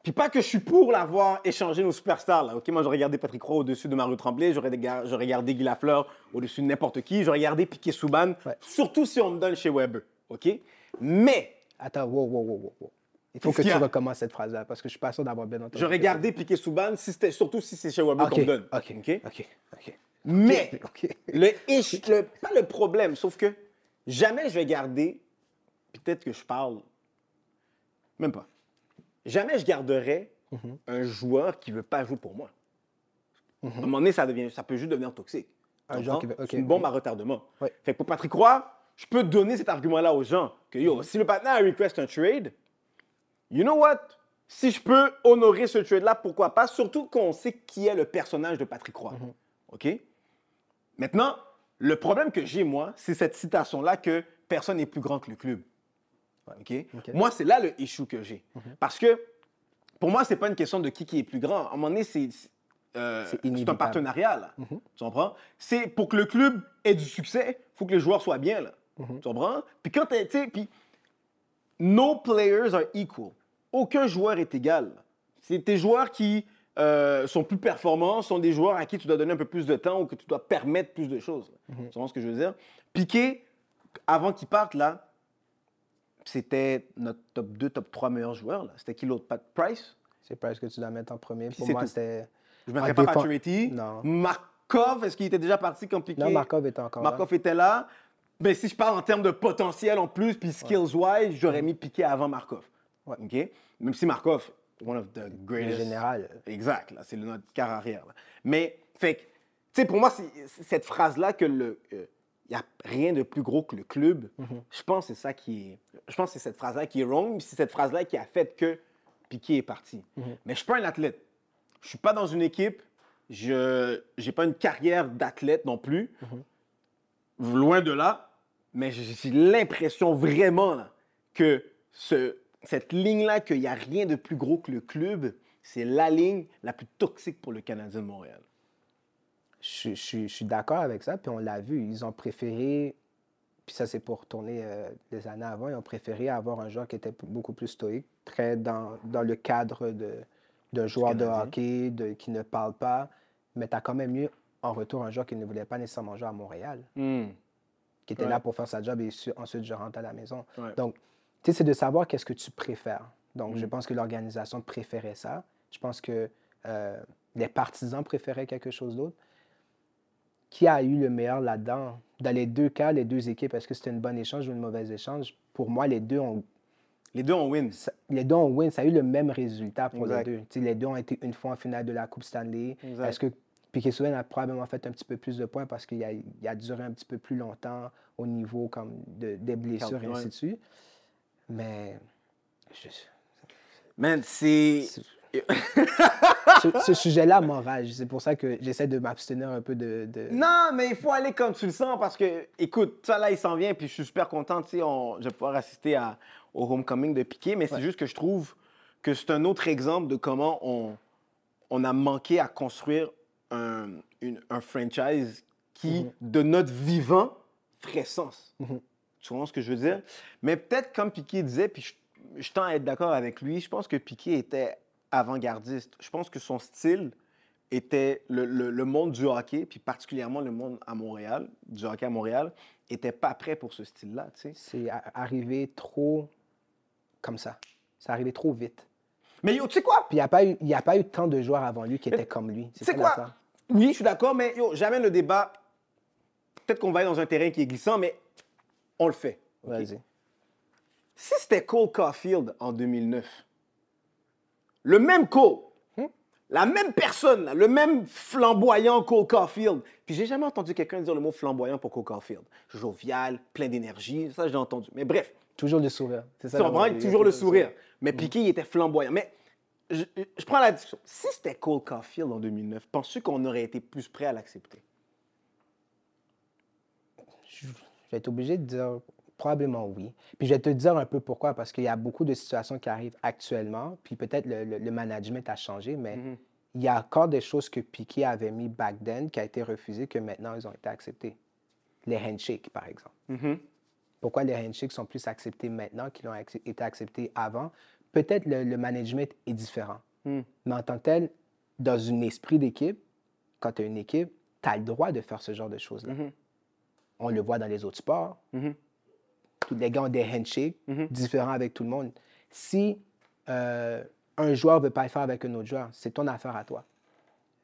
Speaker 1: Puis pas que je suis pour l'avoir échangé nos superstars, là. OK, moi, j'aurais gardé Patrick Roy au-dessus de Mario Tremblay, j'aurais ga- j'aurais gardé Guy Lafleur au-dessus de n'importe qui, j'aurais gardé Piqué Souban,
Speaker 2: Ouais.
Speaker 1: surtout si on me donne chez Weber. OK? Mais
Speaker 2: Attends, wow, wow, wow, wow. Il faut que tu recommences cette phrase-là parce que je suis pas sûr d'avoir bien entendu.
Speaker 1: j'aurais gardé Piqué Souban, si surtout si c'est chez Weber qu'on me donne.
Speaker 2: OK,
Speaker 1: OK?
Speaker 2: OK, OK.
Speaker 1: Mais, le, ish- le- pas le problème, sauf que jamais je vais garder, peut-être que je parle, même pas, jamais je garderai
Speaker 2: Mhm.
Speaker 1: un joueur qui veut pas jouer pour moi. À un moment donné, ça, devient, ça peut juste devenir toxique.
Speaker 2: Un
Speaker 1: Tu
Speaker 2: joueur
Speaker 1: comprends?
Speaker 2: qui veut- ok,
Speaker 1: C'est une bombe à retardement.
Speaker 2: Ouais.
Speaker 1: Fait que pour Patrick Roy, je peux donner cet argument-là aux gens. Que yo, si le partenaire request un trade, you know what? Si je peux honorer ce trade-là, pourquoi pas? Surtout qu'on sait qui est le personnage de Patrick Roy.
Speaker 2: Mhm.
Speaker 1: OK? Maintenant, le problème que j'ai, moi, c'est cette citation-là que personne n'est plus grand que le club. Moi, c'est là le issue que j'ai. Parce que pour moi, c'est pas une question de qui qui est plus grand. À un moment donné, c'est euh, un partenariat. Là.
Speaker 2: Mhm.
Speaker 1: Tu comprends? C'est pour que le club ait du succès, il faut que les joueurs soient bien. Là.
Speaker 2: Mhm.
Speaker 1: Tu comprends? Puis quand tu puis no players are equal. Aucun joueur est égal. C'est tes joueurs qui euh, sont plus performants, sont des joueurs à qui tu dois donner un peu plus de temps ou que tu dois permettre plus de choses.
Speaker 2: Mhm.
Speaker 1: Tu comprends ce que je veux dire? Piqué, avant qu'il parte, là, c'était notre top 2, top 3 meilleurs joueurs. là. C'était qui l'autre? Pat Price?
Speaker 2: C'est Price que tu dois mettre en premier. Pour moi, c'était.
Speaker 1: Je ne mettrais pas Pacioretty.
Speaker 2: Non.
Speaker 1: Markov, est-ce qu'il était déjà parti quand Piqué?
Speaker 2: Non, Markov était encore là.
Speaker 1: Markov était là. Mais si je parle en termes de potentiel en plus, puis skills-wise, j'aurais mis Piqué avant Markov.
Speaker 2: Ouais.
Speaker 1: OK? Même si Markov, one of the
Speaker 2: Le
Speaker 1: greatest.
Speaker 2: général.
Speaker 1: Exact, là, c'est le- notre quart arrière. là. Mais, fait tu sais, pour moi, cette phrase-là que le. il n'y a rien de plus gros que le club.
Speaker 2: Mhm.
Speaker 1: Je pense que c'est ça qui est. Je pense c'est cette phrase-là qui est wrong, c'est cette phrase-là qui a fait que Piqué est parti.
Speaker 2: Mhm.
Speaker 1: Mais je suis pas un athlète. Je suis pas dans une équipe. Je n'ai pas une carrière d'athlète non plus.
Speaker 2: Mhm.
Speaker 1: Loin de là. Mais j'ai j'ai l'impression vraiment là, que ce, cette ligne-là, qu'il n'y a rien de plus gros que le club, c'est la ligne la plus toxique pour le Canadien de Montréal.
Speaker 2: Je, je- je suis d'accord avec ça, puis on l'a vu. Ils ont préféré, puis ça c'est pour retourner euh, les années avant, ils ont préféré avoir un joueur qui était beaucoup plus stoïque, très dans, dans le cadre de, d'un joueur de hockey, de, qui ne parle pas, mais tu as quand même eu en retour un joueur qui ne voulait pas nécessairement jouer à Montréal, qui était
Speaker 1: Ouais.
Speaker 2: là pour faire sa job et su- ensuite je rentre à la maison.
Speaker 1: Ouais.
Speaker 2: Donc, tu sais, c'est de savoir qu'est-ce que tu préfères. Donc, je
Speaker 1: Mm.
Speaker 2: pense que l'organisation préférait ça. Je pense que euh, les partisans préféraient quelque chose d'autre. Qui a eu le meilleur là-dedans? Dans les deux cas, les deux équipes, est-ce que c'était une bonne échange ou une mauvaise échange? Pour moi, les deux ont,
Speaker 1: Les deux ont win.
Speaker 2: ça- les deux ont win. Ça a eu le même résultat pour
Speaker 1: Exact.
Speaker 2: les deux. Les deux ont été une fois en finale de la Coupe Stanley. Est-ce que Piquet Souven a probablement fait un petit peu plus de points parce qu'il a, il a duré un petit peu plus longtemps au niveau comme de, des blessures et ainsi de suite. Mais je-
Speaker 1: Man, c'est.
Speaker 2: Ce, ce sujet-là m'enrage. C'est pour ça que j'essaie de m'abstenir un peu de. de-
Speaker 1: Non, mais il faut aller comme tu le sens parce que, écoute, ça là, il s'en vient, puis je suis super content, tu sais, on- je vais pouvoir assister à- au homecoming de Piqué, mais c'est juste que je trouve que c'est un autre exemple de comment on, on a manqué à construire un, une- un franchise qui,
Speaker 2: Mhm.
Speaker 1: de notre vivant, ferait sens.
Speaker 2: Mhm.
Speaker 1: Tu comprends ce que je veux dire? Mais peut-être, comme Piqué disait, puis je, je tends à être d'accord avec lui, je pense que Piqué était avant-gardiste. Je pense que son style était le, le- le monde du hockey, puis particulièrement le monde à Montréal, du hockey à Montréal, était pas prêt pour ce style-là.
Speaker 2: C'est arrivé trop comme ça. C'est arrivé trop vite.
Speaker 1: Mais yo, tu sais quoi?
Speaker 2: Puis il n'y a, a pas eu tant de joueurs avant lui qui
Speaker 1: Mais
Speaker 2: étaient comme lui.
Speaker 1: C'est
Speaker 2: ça
Speaker 1: quoi?
Speaker 2: l'affaire.
Speaker 1: Oui, je suis d'accord, mais yo, jamais le débat. Peut-être qu'on va aller dans un terrain qui est glissant, mais on le fait.
Speaker 2: Vas-y.
Speaker 1: Si c'était Cole Caulfield en 2009, le même Cole,
Speaker 2: Hmm?
Speaker 1: la même personne, là, le même flamboyant Cole Caulfield, puis j'ai jamais entendu quelqu'un dire le mot flamboyant pour Cole Caulfield. Jovial, plein d'énergie, ça j'ai entendu. Mais bref,
Speaker 2: Toujours le sourire. C'est ça.
Speaker 1: tu comprends, toujours le sourire. Mais Piqué, il était flamboyant. Mais je, je prends la discussion. Si c'était Cole Caulfield en 2009, penses-tu qu'on aurait été plus prêt à l'accepter?
Speaker 2: Je je vais être obligé de dire probablement oui. Puis je vais te dire un peu pourquoi, parce qu'il y a beaucoup de situations qui arrivent actuellement, puis peut-être le, le- le management a changé, mais
Speaker 1: Mhm.
Speaker 2: il y a encore des choses que Piquet avait mis back then qui a été refusé, que maintenant ils ont été acceptés. Les handshakes, par exemple.
Speaker 1: Mhm.
Speaker 2: Pourquoi les handshakes sont plus acceptés maintenant qu'ils ont ac- été acceptés avant? Peut-être le, le management est différent.
Speaker 1: Mm.
Speaker 2: Mais en tant que tel, dans un esprit d'équipe, quand tu as une équipe, tu as le droit de faire ce genre de choses-là.
Speaker 1: Mhm.
Speaker 2: On le voit dans les autres sports. Tous les gars ont des handshakes
Speaker 1: Mhm.
Speaker 2: différents avec tout le monde. Si euh, un joueur ne veut pas le faire avec un autre joueur, c'est ton affaire à toi.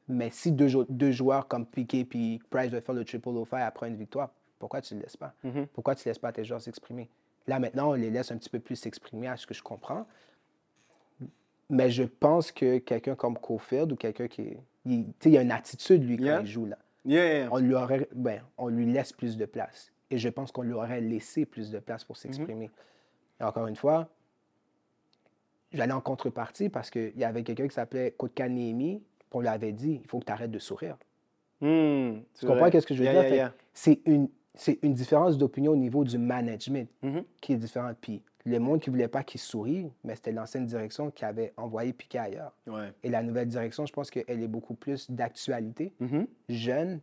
Speaker 2: Mais si deux, jou- deux joueurs comme Piquet et Price veulent faire le triple o five après une victoire, pourquoi tu ne le laisses pas?
Speaker 1: Mhm.
Speaker 2: Pourquoi tu ne laisses pas tes joueurs s'exprimer? Là, maintenant, on les laisse un petit peu plus s'exprimer à ce que je comprends. Mais je pense que quelqu'un comme Cofield ou quelqu'un qui. est- Il, tu sais, il a une attitude, lui, quand
Speaker 1: Yeah.
Speaker 2: il joue là.
Speaker 1: Yeah.
Speaker 2: On lui, aurait, ben, on lui laisse plus de place. Et je pense qu'on lui aurait laissé plus de place pour s'exprimer. Et encore une fois, j'allais en contrepartie parce qu'il y avait quelqu'un qui s'appelait Kotkaniemi, puis on lui avait dit il faut que tu arrêtes de sourire.
Speaker 1: Hmm,
Speaker 2: Tu comprends qu'est-ce que je veux
Speaker 1: Yeah,
Speaker 2: dire?
Speaker 1: yeah, yeah.
Speaker 2: C'est une, c'est une différence d'opinion au niveau du management
Speaker 1: Mhm.
Speaker 2: qui est différente. Puis le monde qui voulait pas qu'il sourie, mais c'était l'ancienne direction qui avait envoyé Piqué ailleurs.
Speaker 1: Ouais.
Speaker 2: Et la nouvelle direction, je pense qu'elle est beaucoup plus d'actualité,
Speaker 1: Mhm.
Speaker 2: jeune,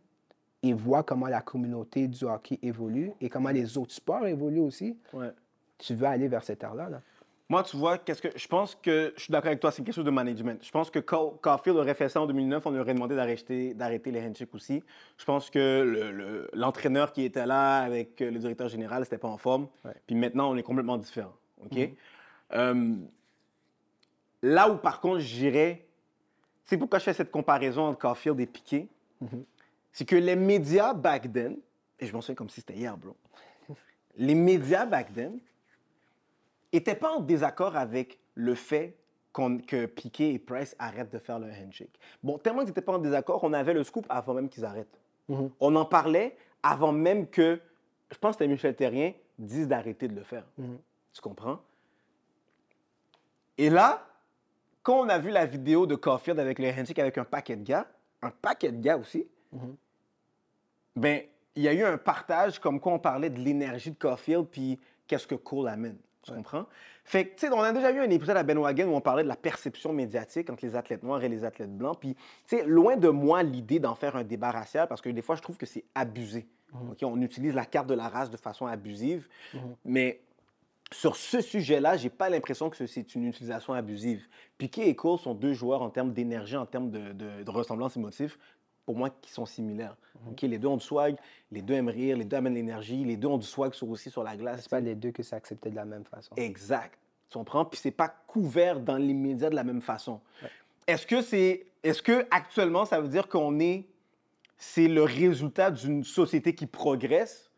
Speaker 2: et voit comment la communauté du hockey évolue et comment les autres sports évoluent aussi.
Speaker 1: Ouais.
Speaker 2: Tu veux aller vers cette ère-là. Là.
Speaker 1: Moi, tu vois, qu'est-ce que je pense que je suis d'accord avec toi, c'est quelque chose de management. Je pense que Ca- Caulfield aurait fait ça en 2009, on lui aurait demandé d'arrêter, d'arrêter les handshakes aussi. Je pense que le- le- l'entraîneur qui était là avec euh, le directeur général, c'était pas en forme.
Speaker 2: Ouais.
Speaker 1: Puis maintenant, on est complètement différent. OK? Euh, là où, par contre, j'irais. Tu sais pourquoi je fais cette comparaison entre Caulfield et Piqué? C'est que les médias back then, et je m'en souviens comme si c'était hier, bro. Les médias back then n'étaient pas en désaccord avec le fait que Piqué et Price arrêtent de faire leur handshake. Bon, tellement qu'ils n'étaient pas en désaccord, on avait le scoop avant même qu'ils arrêtent.
Speaker 2: Mhm.
Speaker 1: On en parlait avant même que, je pense que c'était Michel Terrien, dise d'arrêter de le faire.
Speaker 2: Mhm.
Speaker 1: Tu comprends? Et là, quand on a vu la vidéo de Caulfield avec le handshake avec un paquet de gars, un paquet de gars aussi,
Speaker 2: Mhm.
Speaker 1: Ben, il y a eu un partage comme quoi on parlait de l'énergie de Caulfield puis qu'est-ce que Cole amène. Tu comprends? Fait que, tu sais, on a déjà vu un épisode à Ben Wagon où on parlait de la perception médiatique entre les athlètes noirs et les athlètes blancs. Puis, tu sais, loin de moi l'idée d'en faire un débat racial parce que des fois, je trouve que c'est abusé. OK? On utilise la carte de la race de façon abusive. Mais sur ce sujet-là, j'ai pas l'impression que c'est une utilisation abusive. Piquet et Cole sont deux joueurs en termes d'énergie, en termes de, de- de ressemblance émotive, pour moi, qui sont similaires. OK? Les deux ont du swag, les deux aiment rire, les deux amènent l'énergie, les deux ont du swag sur, aussi sur la glace.
Speaker 2: C'est pas les deux que c'est accepté de la même façon.
Speaker 1: Exact. Tu comprends? Puis c'est pas couvert dans les médias de la même façon. Est-ce que c'est. Est-ce que actuellement, ça veut dire qu'on est. C'est le résultat d'une société qui progresse?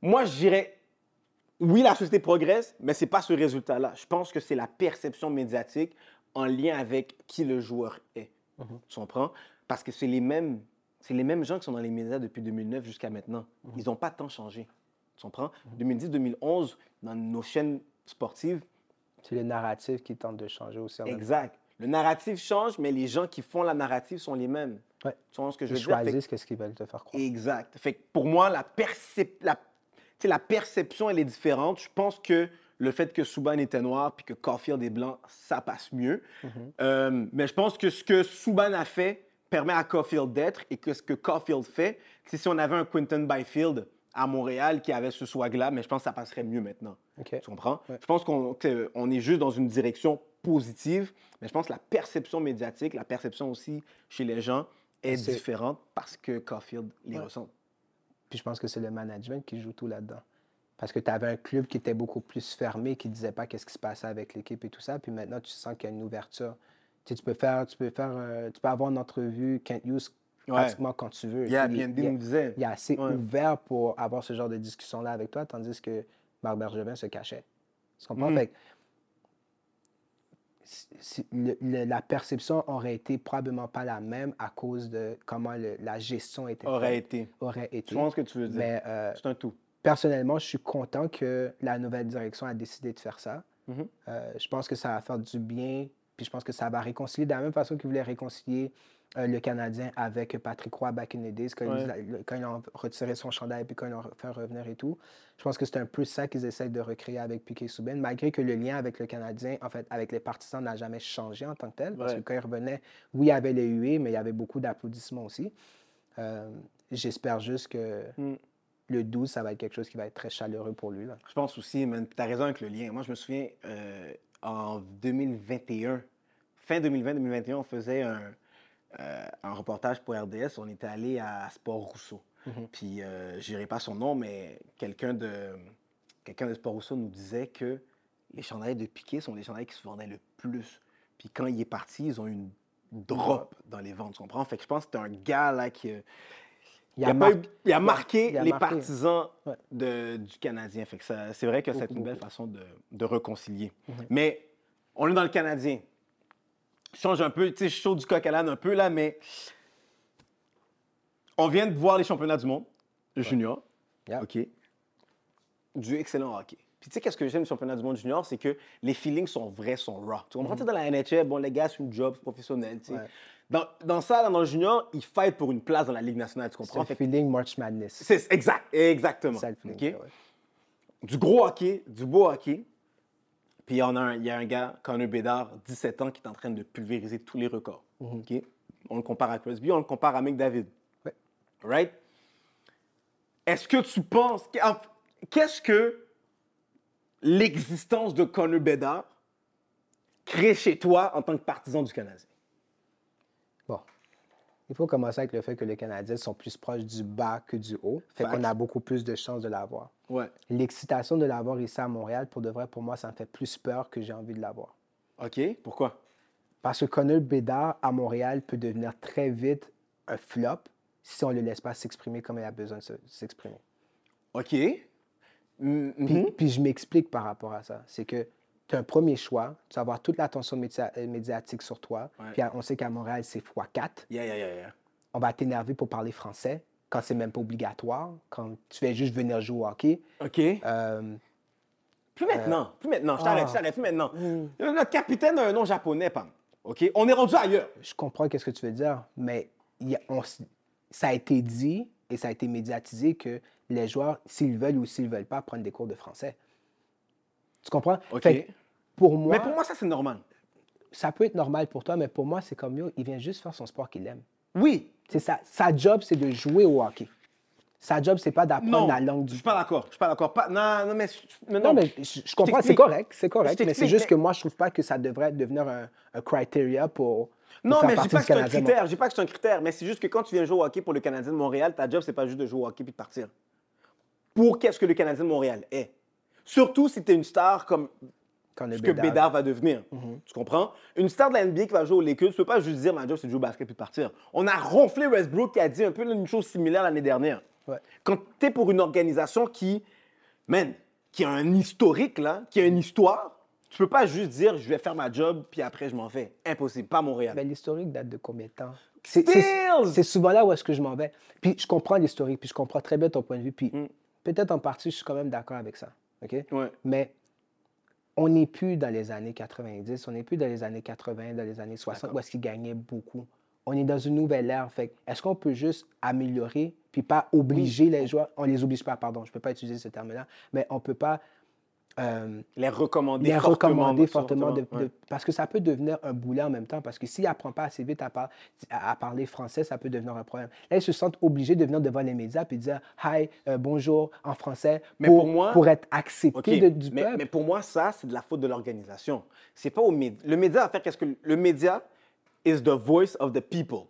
Speaker 1: Moi, je dirais. Oui, la société progresse, mais c'est pas ce résultat-là. Je pense que c'est la perception médiatique en lien avec qui le joueur est. Tu comprends? Parce que c'est les mêmes. C'est les mêmes gens qui sont dans les médias depuis 2009 jusqu'à maintenant. Ils n'ont pas tant changé. Tu comprends? 2010-2011, dans nos chaînes sportives,
Speaker 2: C'est le narratif qui tente de changer aussi. en
Speaker 1: exact. Le narratif change, mais les gens qui font la narrative sont les mêmes.
Speaker 2: Ouais.
Speaker 1: Tu vois ce que je
Speaker 2: Ils
Speaker 1: veux dire? Que-
Speaker 2: choisissent qu'est-ce qu'ils veulent te faire croire.
Speaker 1: Exact. Fait que pour moi, la, percep- la, la perception, elle est différente. Je pense que le fait que Subban était noir puis que Caulfield est blanc, ça passe mieux. Euh, mais je pense que ce que Subban a fait permet à Caulfield d'être et que ce que Caulfield fait, c'est si on avait un Quinton Byfield à Montréal qui avait ce swag-là, mais je pense que ça passerait mieux maintenant. Tu comprends?
Speaker 2: Ouais.
Speaker 1: Je pense qu'on on est juste dans une direction positive, mais je pense que la perception médiatique, la perception aussi chez les gens est différente parce que Caulfield les
Speaker 2: Ouais.
Speaker 1: ressent.
Speaker 2: Puis je pense que c'est le management qui joue tout là-dedans. Parce que tu avais un club qui était beaucoup plus fermé, qui ne disait pas qu'est-ce qui se passait avec l'équipe et tout ça. Puis maintenant, tu sens qu'il y a une ouverture. Tu, sais, tu peux faire, tu peux faire, euh, tu peux avoir une entrevue Kent Hughes
Speaker 1: Ouais.
Speaker 2: pratiquement quand tu veux.
Speaker 1: Yeah, BND
Speaker 2: il,
Speaker 1: nous disait.
Speaker 2: il est assez
Speaker 1: Ouais.
Speaker 2: ouvert pour avoir ce genre de discussion-là avec toi, tandis que Marc Bergevin se cachait. Tu comprends? Fait que si- si- le- le- la perception aurait été probablement pas la même à cause de comment le- la gestion était
Speaker 1: Aurait
Speaker 2: faite.
Speaker 1: été.
Speaker 2: aurait
Speaker 1: Je
Speaker 2: été.
Speaker 1: pense ce que tu veux dire.
Speaker 2: Mais euh,
Speaker 1: C'est un tout.
Speaker 2: personnellement, je suis content que la nouvelle direction a décidé de faire ça.
Speaker 1: Mhm.
Speaker 2: Euh, je pense que ça va faire du bien, puis je pense que ça va réconcilier de la même façon qu'ils voulaient réconcilier euh, le Canadien avec Patrick Roy back in the days, quand,
Speaker 1: Ouais.
Speaker 2: ils, le- quand ils ont retiré son chandail puis quand ils l'ont fait revenir et tout. Je pense que c'est un peu ça qu'ils essayent de recréer avec Piquet Souben, malgré que le lien avec le Canadien, en fait, avec les partisans n'a jamais changé en tant que tel, parce
Speaker 1: Ouais.
Speaker 2: que quand ils revenaient, oui, il y avait les huées, mais il y avait beaucoup d'applaudissements aussi. Euh, J'espère juste que
Speaker 1: Mm.
Speaker 2: le 12, ça va être quelque chose qui va être très chaleureux pour lui. Là.
Speaker 1: Je pense aussi, tu as raison avec le lien. Moi, je me souviens, euh, en 2021, fin 2020-2021, on faisait un, euh, un reportage pour RDS. On était allé à Sport Rousseau.
Speaker 2: Mhm.
Speaker 1: Puis, euh, je dirai pas son nom, mais quelqu'un de, quelqu'un de Sport Rousseau nous disait que les chandails de Piquet sont les chandails qui se vendaient le plus. Puis, quand il est parti, ils ont eu une drop dans les ventes, tu comprends? Fait que je pense que c'était un gars là qui. Il, a, pas eu- il a marqué
Speaker 2: il a
Speaker 1: les
Speaker 2: marqué.
Speaker 1: partisans
Speaker 2: Ouais.
Speaker 1: de- du Canadien. Fait que ça- c'est vrai que c'est une belle façon de, de réconcilier.
Speaker 2: Mhm.
Speaker 1: Mais on est dans le Canadien. Je change un peu, tu sais, je chaud du coq à l'âne un peu là, mais on vient de voir les championnats du monde, junior.
Speaker 2: Yeah.
Speaker 1: OK. Du excellent hockey. Puis tu sais, qu'est-ce que j'aime du championnat du monde junior, c'est que les feelings sont vrais, sont raw. Tu comprends? Tu sais, Dans la NHL, bon, les gars, c'est une job professionnelle. tu sais.
Speaker 2: Ouais.
Speaker 1: Dans, dans ça, là, dans le junior, ils fight pour une place dans la Ligue nationale, tu
Speaker 2: C'est
Speaker 1: comprends?
Speaker 2: le
Speaker 1: que
Speaker 2: feeling March Madness.
Speaker 1: C'est exact, exactement.
Speaker 2: C'est ça le feeling.
Speaker 1: OK?
Speaker 2: ouais.
Speaker 1: Du gros hockey, du beau hockey. Puis il y, en a un, il y a un gars, Connor Bédard, 17 ans, qui est en train de pulvériser tous les records. OK? On le compare à Crosby, on le compare à McDavid.
Speaker 2: Ouais.
Speaker 1: Right? Est-ce que tu penses... que- en- Qu'est-ce que l'existence de Connor Bédard crée chez toi en tant que partisan du Canadien?
Speaker 2: Il faut commencer avec le fait que les Canadiens sont plus proches du bas que du haut. Fait qu'on a beaucoup plus de chances de l'avoir.
Speaker 1: Ouais.
Speaker 2: L'excitation de l'avoir ici à Montréal, pour de vrai, pour moi, ça me fait plus peur que j'ai envie de l'avoir.
Speaker 1: OK. Pourquoi?
Speaker 2: Parce que Connor Bédard à Montréal peut devenir très vite un flop si on ne le laisse pas s'exprimer comme il a besoin de se- s'exprimer.
Speaker 1: OK. Mm,
Speaker 2: Puis, puis je m'explique par rapport à ça. C'est que tu as un premier choix, tu vas avoir toute l'attention euh, médiatique sur toi.
Speaker 1: Ouais.
Speaker 2: Puis on sait qu'à Montréal, c'est x4.
Speaker 1: Yeah, yeah, yeah, yeah.
Speaker 2: On va t'énerver pour parler français quand c'est même pas obligatoire, quand tu fais juste venir jouer au hockey.
Speaker 1: OK.
Speaker 2: Euh,
Speaker 1: Plus maintenant, plus maintenant. Je t'arrête,
Speaker 2: ah.
Speaker 1: je t'arrête, plus maintenant.
Speaker 2: Mm.
Speaker 1: Notre capitaine a un nom japonais, Pam. OK? On est rendu ailleurs.
Speaker 2: je comprends qu'est-ce que tu veux dire, mais il y a- on s- ça a été dit et ça a été médiatisé que les joueurs, s'ils veulent ou s'ils veulent pas, prennent des cours de français. Tu comprends?
Speaker 1: OK.
Speaker 2: Fait pour moi,
Speaker 1: Mais pour moi, ça, c'est normal.
Speaker 2: ça peut être normal pour toi, mais pour moi, c'est comme yo, il vient juste faire son sport qu'il aime.
Speaker 1: Oui.
Speaker 2: C'est ça. Sa job, c'est de jouer au hockey. Sa job, c'est pas d'apprendre la langue
Speaker 1: Je
Speaker 2: du
Speaker 1: suis pas d'accord. Je suis pas d'accord. Pas... Non, non, mais. mais
Speaker 2: Non, mais je, je comprends, c'est correct, c'est
Speaker 1: Je
Speaker 2: correct, mais c'est juste que moi, je trouve pas que ça devrait devenir un, un criteria pour,
Speaker 1: Non, mais je dis pas que c'est un critère. Je dis pas que c'est un critère, mais c'est juste que quand tu viens jouer au hockey pour le Canadien de Montréal, ta job, c'est pas juste de jouer au hockey puis de partir. Pour qu'est-ce que le Canadien de Montréal est. Surtout si tu es une star comme
Speaker 2: Quand
Speaker 1: ce que Bédard va devenir. Tu comprends? Une star de la NBA qui va jouer aux Lakers, tu peux pas juste dire ma job c'est de jouer au basket puis partir. On a ronflé Westbrook qui a dit un peu une chose similaire l'année dernière.
Speaker 2: Ouais.
Speaker 1: Quand tu es pour une organisation qui, man, qui a un historique là, qui a une histoire, tu peux pas juste dire je vais faire ma job puis après je m'en vais. Impossible, pas Montréal.
Speaker 2: Mais l'historique date de combien de temps? C'est souvent là où est-ce que je m'en vais. Puis je comprends l'historique, puis je comprends très bien ton point de vue, puis
Speaker 1: Mm.
Speaker 2: peut-être en partie, je suis quand même d'accord avec ça. OK?
Speaker 1: Ouais.
Speaker 2: Mais on n'est plus dans les années 90, on n'est plus dans les années 80, dans les années 60, où est-ce qu'ils gagnaient beaucoup. On est dans une nouvelle ère. Fait est-ce qu'on peut juste améliorer, puis pas obliger les joueurs, on les oblige pas, pardon, je peux pas utiliser ce terme-là, mais on peut pas euh,
Speaker 1: Les recommander
Speaker 2: les
Speaker 1: fortement.
Speaker 2: recommander fortement, de-
Speaker 1: ouais.
Speaker 2: de- parce que ça peut devenir un boulet en même temps, parce que s'il n'apprend pas assez vite à, par- à- à parler français, ça peut devenir un problème. Là, ils se sentent obligés de venir devant les médias et dire « Hi, euh, bonjour » en français
Speaker 1: Mais
Speaker 2: pour,
Speaker 1: pour moi-
Speaker 2: pour être accepté de- du
Speaker 1: mais,
Speaker 2: peuple.
Speaker 1: mais pour moi, ça, c'est de la faute de l'organisation. C'est pas au média. Le média va faire qu'est-ce que le média is the voice of the people,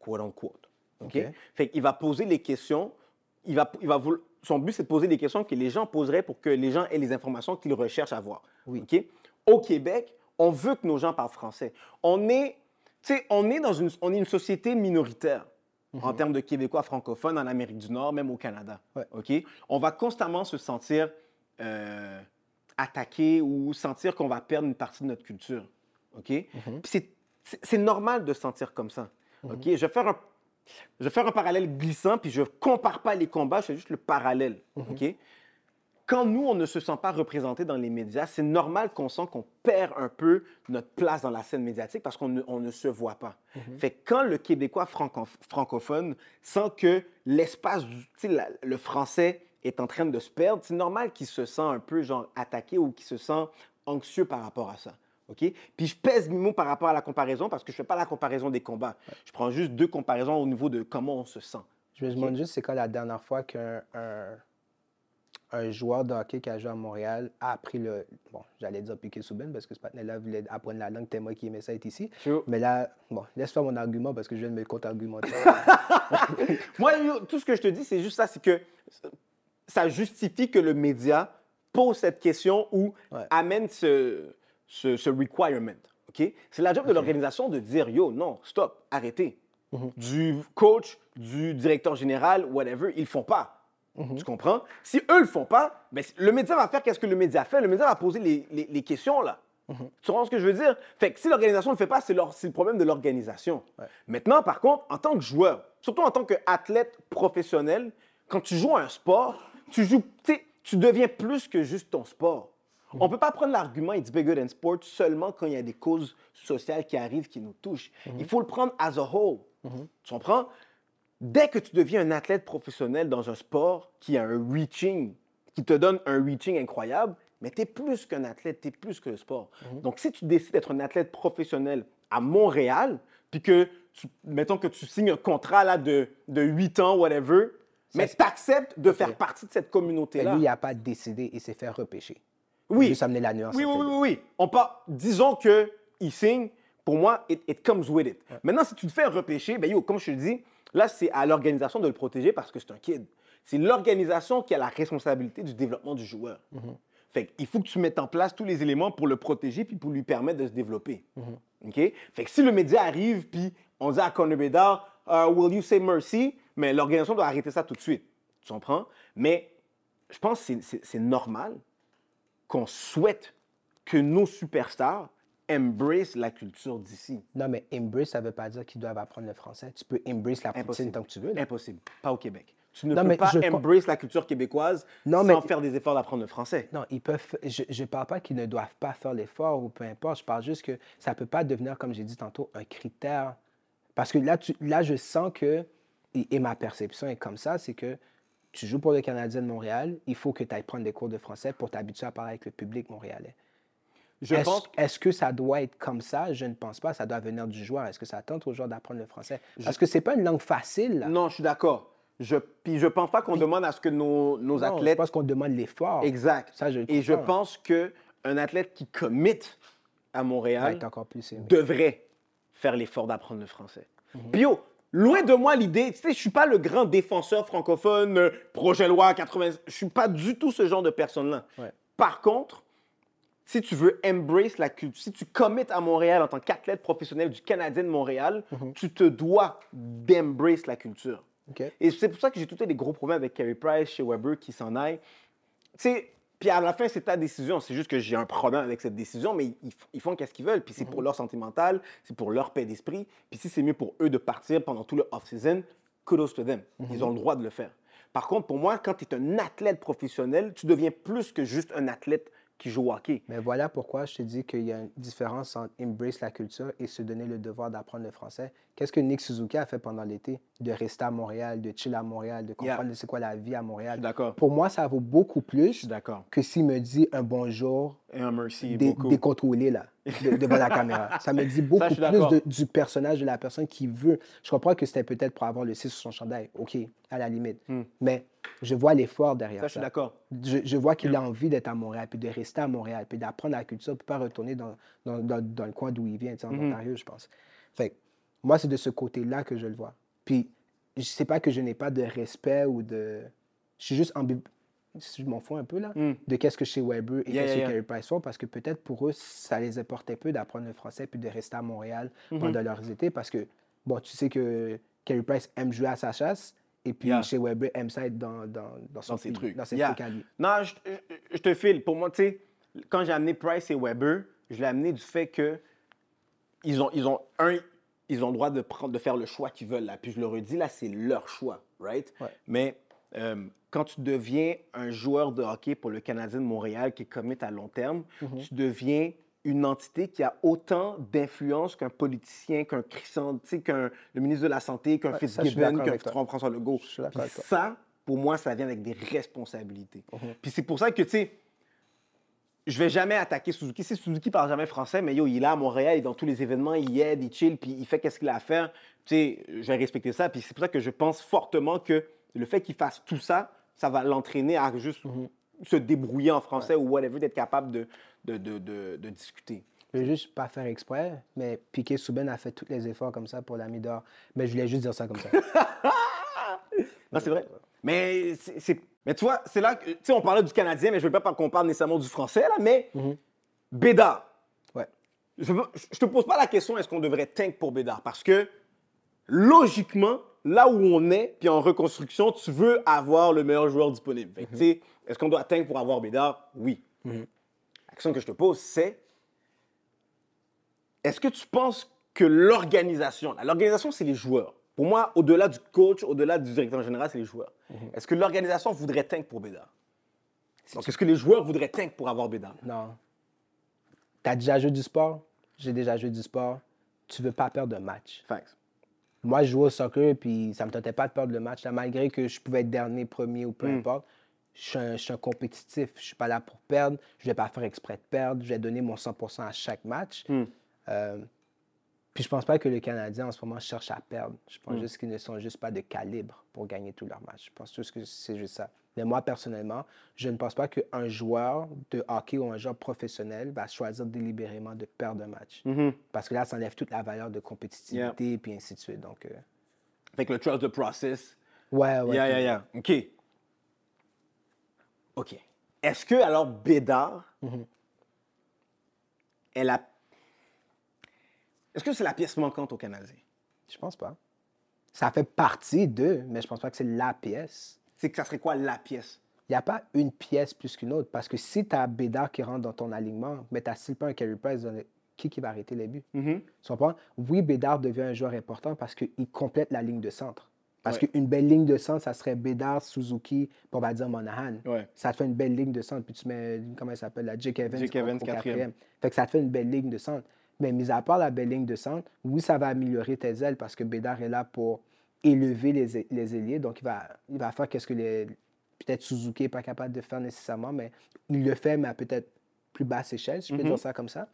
Speaker 1: quote unquote. OK?
Speaker 2: OK.
Speaker 1: Fait qu'il va poser les questions. Il va, il va son but, c'est de poser des questions que les gens poseraient pour que les gens aient les informations qu'ils recherchent à avoir.
Speaker 2: Oui.
Speaker 1: Au Québec, on veut que nos gens parlent français. On est, on est dans une, on est une société minoritaire en termes de Québécois francophones en Amérique du Nord, même au Canada.
Speaker 2: Ouais.
Speaker 1: On va constamment se sentir euh, attaqué ou sentir qu'on va perdre une partie de notre culture. OK? Puis c'est- normal de se sentir comme ça. OK? Je vais faire un je vais faire un parallèle glissant, puis je ne compare pas les combats, je fais juste le parallèle. OK? Quand nous, on ne se sent pas représenté dans les médias, c'est normal qu'on sent qu'on perd un peu notre place dans la scène médiatique parce qu'on ne, se voit pas. Fait que quand le Québécois franco- francophone sent que l'espace, le français est en train de se perdre, c'est normal qu'il se sent un peu genre attaqué ou qu'il se sent anxieux par rapport à ça. OK? Puis je pèse mes mots par rapport à la comparaison parce que je ne fais pas la comparaison des combats. Je prends juste deux comparaisons au niveau de comment on se sent.
Speaker 2: Je me demande juste, c'est quand la dernière fois qu'un un, un joueur de hockey qui a joué à Montréal a appris le... Bon, j'allais dire piquer sous ben parce que ce patin-là voulait apprendre la langue, t'es moi qui aimais ça être ici.
Speaker 1: Sure.
Speaker 2: Mais là, bon, laisse faire mon argument parce que je viens de me contre-argumenter. [laughs]
Speaker 1: Moi, tout ce que je te dis, c'est juste ça, c'est que ça justifie que le média pose cette question ou
Speaker 2: Ouais.
Speaker 1: amène ce, ce, ce requirement. OK? C'est la job de l'organisation de dire, yo, non, stop, arrêtez.
Speaker 2: Mhm.
Speaker 1: Du coach, du directeur général, whatever, ils le font pas.
Speaker 2: Mhm.
Speaker 1: Tu comprends? Si eux le font pas, ben, le média va faire qu'est-ce que le média fait. Le média va poser les, les- les questions, là.
Speaker 2: Mhm.
Speaker 1: Tu comprends ce que je veux dire? Fait que si l'organisation ne le fait pas, c'est, le problème de l'organisation.
Speaker 2: Ouais.
Speaker 1: Maintenant, par contre, en tant que joueur, surtout en tant qu'athlète professionnel, quand tu joues à un sport, tu joues, tu deviens plus que juste ton sport. On ne peut pas prendre l'argument It's bigger than sport seulement quand il y a des causes sociales qui arrivent, qui nous touchent. Il faut le prendre as a whole. Tu comprends? Dès que tu deviens un athlète professionnel dans un sport qui a un reaching, qui te donne un reaching incroyable, mais tu es plus qu'un athlète, tu es plus que le sport. Donc, si tu décides d'être un athlète professionnel à Montréal, puis que, tu- mettons que tu signes un contrat là, de, de 8 ans, whatever, mais tu acceptes de faire partie de cette communauté-là.
Speaker 2: lui, il n'a pas décidé et s'est fait repêcher.
Speaker 1: Oui.
Speaker 2: Juste amener la nuance.
Speaker 1: Oui, oui, oui. On part, disons qu'il signe, pour moi, it, it comes with it. Maintenant, si tu te fais repêcher, ben yo, comme je te le dis, là, c'est à l'organisation de le protéger parce que c'est un kid. C'est l'organisation qui a la responsabilité du développement du joueur.
Speaker 2: Mhm.
Speaker 1: Fait qu'il faut que tu mettes en place tous les éléments pour le protéger puis pour lui permettre de se développer.
Speaker 2: Mhm.
Speaker 1: OK? Fait que si le média arrive puis on dit à Conor Bedard, Uh, will you say mercy? Mais l'organisation doit arrêter ça tout de suite. Tu comprends? Mais je pense que c'est normal qu'on souhaite que nos superstars embrace la culture d'ici.
Speaker 2: Non, mais embrace, ça ne veut pas dire qu'ils doivent apprendre le français. Tu peux embrace la poutine
Speaker 1: Impossible.
Speaker 2: tant que tu veux. là.
Speaker 1: Impossible. Pas au Québec. Tu ne
Speaker 2: Non,
Speaker 1: peux
Speaker 2: mais
Speaker 1: pas
Speaker 2: je-
Speaker 1: embrace la culture québécoise
Speaker 2: Non,
Speaker 1: sans
Speaker 2: mais-
Speaker 1: faire des efforts d'apprendre le français.
Speaker 2: Non, ils peuvent. Je ne parle pas qu'ils ne doivent pas faire l'effort ou peu importe. Je parle juste que ça ne peut pas devenir, comme j'ai dit tantôt, un critère. Parce que là, tu, là je sens que, et ma perception est comme ça, c'est que tu joues pour le Canadien de Montréal, il faut que tu ailles prendre des cours de français pour t'habituer à parler avec le public montréalais.
Speaker 1: Je
Speaker 2: Est-ce
Speaker 1: pense
Speaker 2: est-ce que ça doit être comme ça? Je ne pense pas. Ça doit venir du joueur. Est-ce que ça tente aux joueurs d'apprendre le français? Parce que c'est pas une langue facile. Là.
Speaker 1: Non, je suis d'accord. Je, puis je pense pas qu'on demande à ce que nos, nos
Speaker 2: Non,
Speaker 1: athlètes.
Speaker 2: Je pense qu'on demande l'effort.
Speaker 1: Exact.
Speaker 2: Ça, je
Speaker 1: Et je pense qu'un athlète qui commit à Montréal
Speaker 2: encore plus
Speaker 1: devrait faire l'effort d'apprendre le français.
Speaker 2: Mhm.
Speaker 1: Puis yo, loin de moi l'idée, tu sais, je suis pas le grand défenseur francophone, euh, projet loi 80, je suis pas du tout ce genre de personne-là.
Speaker 2: Ouais.
Speaker 1: Par contre, si tu veux embrace la culture, si tu commits à Montréal en tant qu'athlète professionnel du Canadien de Montréal,
Speaker 2: Mhm.
Speaker 1: tu te dois d'embrace la culture. Et c'est pour ça que j'ai tout des gros problèmes avec Carey Price, chez Weber, qui s'en aille. Tu sais, puis à la fin, c'est ta décision. C'est juste que j'ai un problème avec cette décision, mais ils, ils font qu'est-ce qu'ils veulent. Puis c'est pour leur santé mentale, c'est pour leur paix d'esprit. Puis si c'est mieux pour eux de partir pendant tout le off-season, kudos to them. Ils ont le droit de le faire. Par contre, pour moi, quand tu es un athlète professionnel, tu deviens plus que juste un athlète qui joue au hockey.
Speaker 2: Mais voilà pourquoi je te dis qu'il y a une différence entre embrace la culture et se donner le devoir d'apprendre le français. Qu'est-ce que Nick Suzuki a fait pendant l'été? De rester à Montréal, de chill à Montréal, de comprendre c'est quoi la vie à Montréal.
Speaker 1: d'accord.
Speaker 2: Pour moi, ça vaut beaucoup plus que s'il me dit un bonjour
Speaker 1: Et un merci
Speaker 2: dé-
Speaker 1: beaucoup.
Speaker 2: décontrôlé là, de- devant la caméra. Ça me dit beaucoup plus de- du personnage de la personne qui veut. Je comprends que c'était peut-être pour avoir le 6 sur son chandail. OK, à la limite. Mais je vois l'effort derrière
Speaker 1: Hmm. Ça, je suis d'accord.
Speaker 2: je, je vois qu'il a envie d'être à Montréal, puis de rester à Montréal, puis d'apprendre la culture, puis pas retourner dans, dans, dans- dans le coin d'où il vient, en
Speaker 1: Mhm.
Speaker 2: Ontario, je pense. Fait que moi, c'est de ce côté-là que je le vois. Puis, je sais pas que je n'ai pas de respect ou de... Je suis juste ambi... Je m'en fous un peu, là,
Speaker 1: Mm.
Speaker 2: de qu'est-ce que chez Weber et
Speaker 1: Yeah,
Speaker 2: qu'est-ce
Speaker 1: yeah,
Speaker 2: que
Speaker 1: yeah.
Speaker 2: Carey Price font, parce que peut-être pour eux, ça les importait peu d'apprendre le français, puis de rester à Montréal
Speaker 1: Mhm.
Speaker 2: pendant leurs étés, parce que, bon, tu sais que Carey Price aime jouer à sa chasse, et puis chez Weber aime ça être dans, dans, dans, son
Speaker 1: Dans ses trucs.
Speaker 2: Dans ses trucs à lui.
Speaker 1: Non, je te file. Pour moi, tu sais, quand j'ai amené Price et Weber, je l'ai amené du fait que ils ont, ils ont un, ils ont le droit de prendre, de faire le choix qu'ils veulent là. Puis je le redis là, c'est leur choix, right?
Speaker 2: Ouais.
Speaker 1: Mais euh, quand tu deviens un joueur de hockey pour le Canadien de Montréal qui est commit à long terme,
Speaker 2: Mm-hmm.
Speaker 1: tu deviens une entité qui a autant d'influence qu'un politicien, qu'un Christian, qu'un le ministre de la Santé, qu'un
Speaker 2: Ouais,
Speaker 1: Fitzgibbon, qu'un. François Legault. Ça, pour moi, ça vient avec des responsabilités.
Speaker 2: Mhm.
Speaker 1: Puis c'est pour ça que, tu sais, je vais jamais attaquer Suzuki. Si Suzuki parle jamais français, mais yo, il est là à Montréal, il est dans tous les événements, il aide, il chill, puis il fait qu'est-ce qu'il a à faire. Tu sais, je vais respecter ça. Puis c'est pour ça que je pense fortement que le fait qu'il fasse tout ça, ça va l'entraîner à juste
Speaker 2: Mhm.
Speaker 1: se débrouiller en français ou whatever, d'être capable de, de, de, de- de discuter.
Speaker 2: Je veux juste pas faire exprès, mais Piquet Souben a fait tous les efforts comme ça pour l'ami d'or. Mais je voulais juste dire ça comme ça. [laughs]
Speaker 1: Non, c'est vrai. Mais, c'est- mais tu vois, c'est là que, tu sais, on parlait du Canadien, mais je veux pas qu'on parle nécessairement du français, là, mais
Speaker 2: Mhm.
Speaker 1: Bédard.
Speaker 2: Ouais.
Speaker 1: Je, je te pose pas la question est-ce qu'on devrait tank pour Bédard? Parce que logiquement, là où on est, puis en reconstruction, tu veux avoir le meilleur joueur disponible. Que, tu sais, Est-ce qu'on doit tank pour avoir Bédard? Oui.
Speaker 2: Mhm.
Speaker 1: La question que je te pose, c'est est-ce que tu penses que l'organisation, l'organisation, c'est les joueurs. Pour moi, au-delà du coach, au-delà du directeur général, c'est les joueurs. Est-ce que l'organisation voudrait tank pour Bédard? Donc, est-ce que les joueurs voudraient tank pour avoir Bédard?
Speaker 2: Non. Tu as déjà joué du sport? J'ai déjà joué du sport. Tu veux pas perdre un match.
Speaker 1: Facts.
Speaker 2: Moi, je jouais au soccer, puis ça me tentait pas de perdre le match. Là, malgré que je pouvais être dernier, premier ou peu
Speaker 1: Mm.
Speaker 2: importe, je suis, un, je suis un compétitif. Je suis pas là pour perdre. Je vais pas faire exprès de perdre. Je vais donner mon 100% à chaque match.
Speaker 1: Mm.
Speaker 2: Euh, puis je pense pas que le Canadien, en ce moment, cherche à perdre. Je
Speaker 1: Mm.
Speaker 2: pense juste qu'ils ne sont juste pas de calibre pour gagner tous leurs matchs. Je pense juste que c'est juste ça. Mais moi, personnellement, je ne pense pas qu'un joueur de hockey ou un joueur professionnel va choisir délibérément de perdre un match.
Speaker 1: Mhm.
Speaker 2: Parce que là, ça enlève toute la valeur de compétitivité, puis ainsi de suite. Donc, euh,
Speaker 1: Fait que le trust the process.
Speaker 2: ouais, ouais.
Speaker 1: yeah, yeah, yeah. OK. OK. Est-ce que, alors, Bédard,
Speaker 2: Mhm.
Speaker 1: elle a. Est-ce que c'est la pièce manquante au Canadien?
Speaker 2: Je pense pas. Ça fait partie d'eux, mais je pense pas que c'est la pièce.
Speaker 1: C'est que ça serait quoi la pièce?
Speaker 2: Il n'y a pas une pièce plus qu'une autre. Parce que si tu as Bédard qui rentre dans ton alignement, mais tu n'as still pas un carry price, le- qui, qui va arrêter les buts?
Speaker 1: Mhm.
Speaker 2: Tu comprends? Oui, Bédard devient un joueur important parce qu'il complète la ligne de centre. Parce
Speaker 1: Ouais.
Speaker 2: qu'une belle ligne de centre, ça serait Bédard, Suzuki, puis on va dire Monahan.
Speaker 1: Ouais.
Speaker 2: Ça te fait une belle ligne de centre. Puis tu mets, comment il s'appelle, la Jake Evans,
Speaker 1: Jake Evans, quatrième.
Speaker 2: Fait que ça te fait une belle ligne de centre. Mais mis à part la belle ligne de centre, oui, ça va améliorer tes ailes parce que Bédard est là pour élever les, les ailiers. Donc, il va, il va faire qu'est-ce que les. Peut-être Suzuki n'est pas capable de faire nécessairement, mais il le fait, mais à peut-être plus basse échelle, si je peux
Speaker 1: Mhm.
Speaker 2: dire ça comme ça.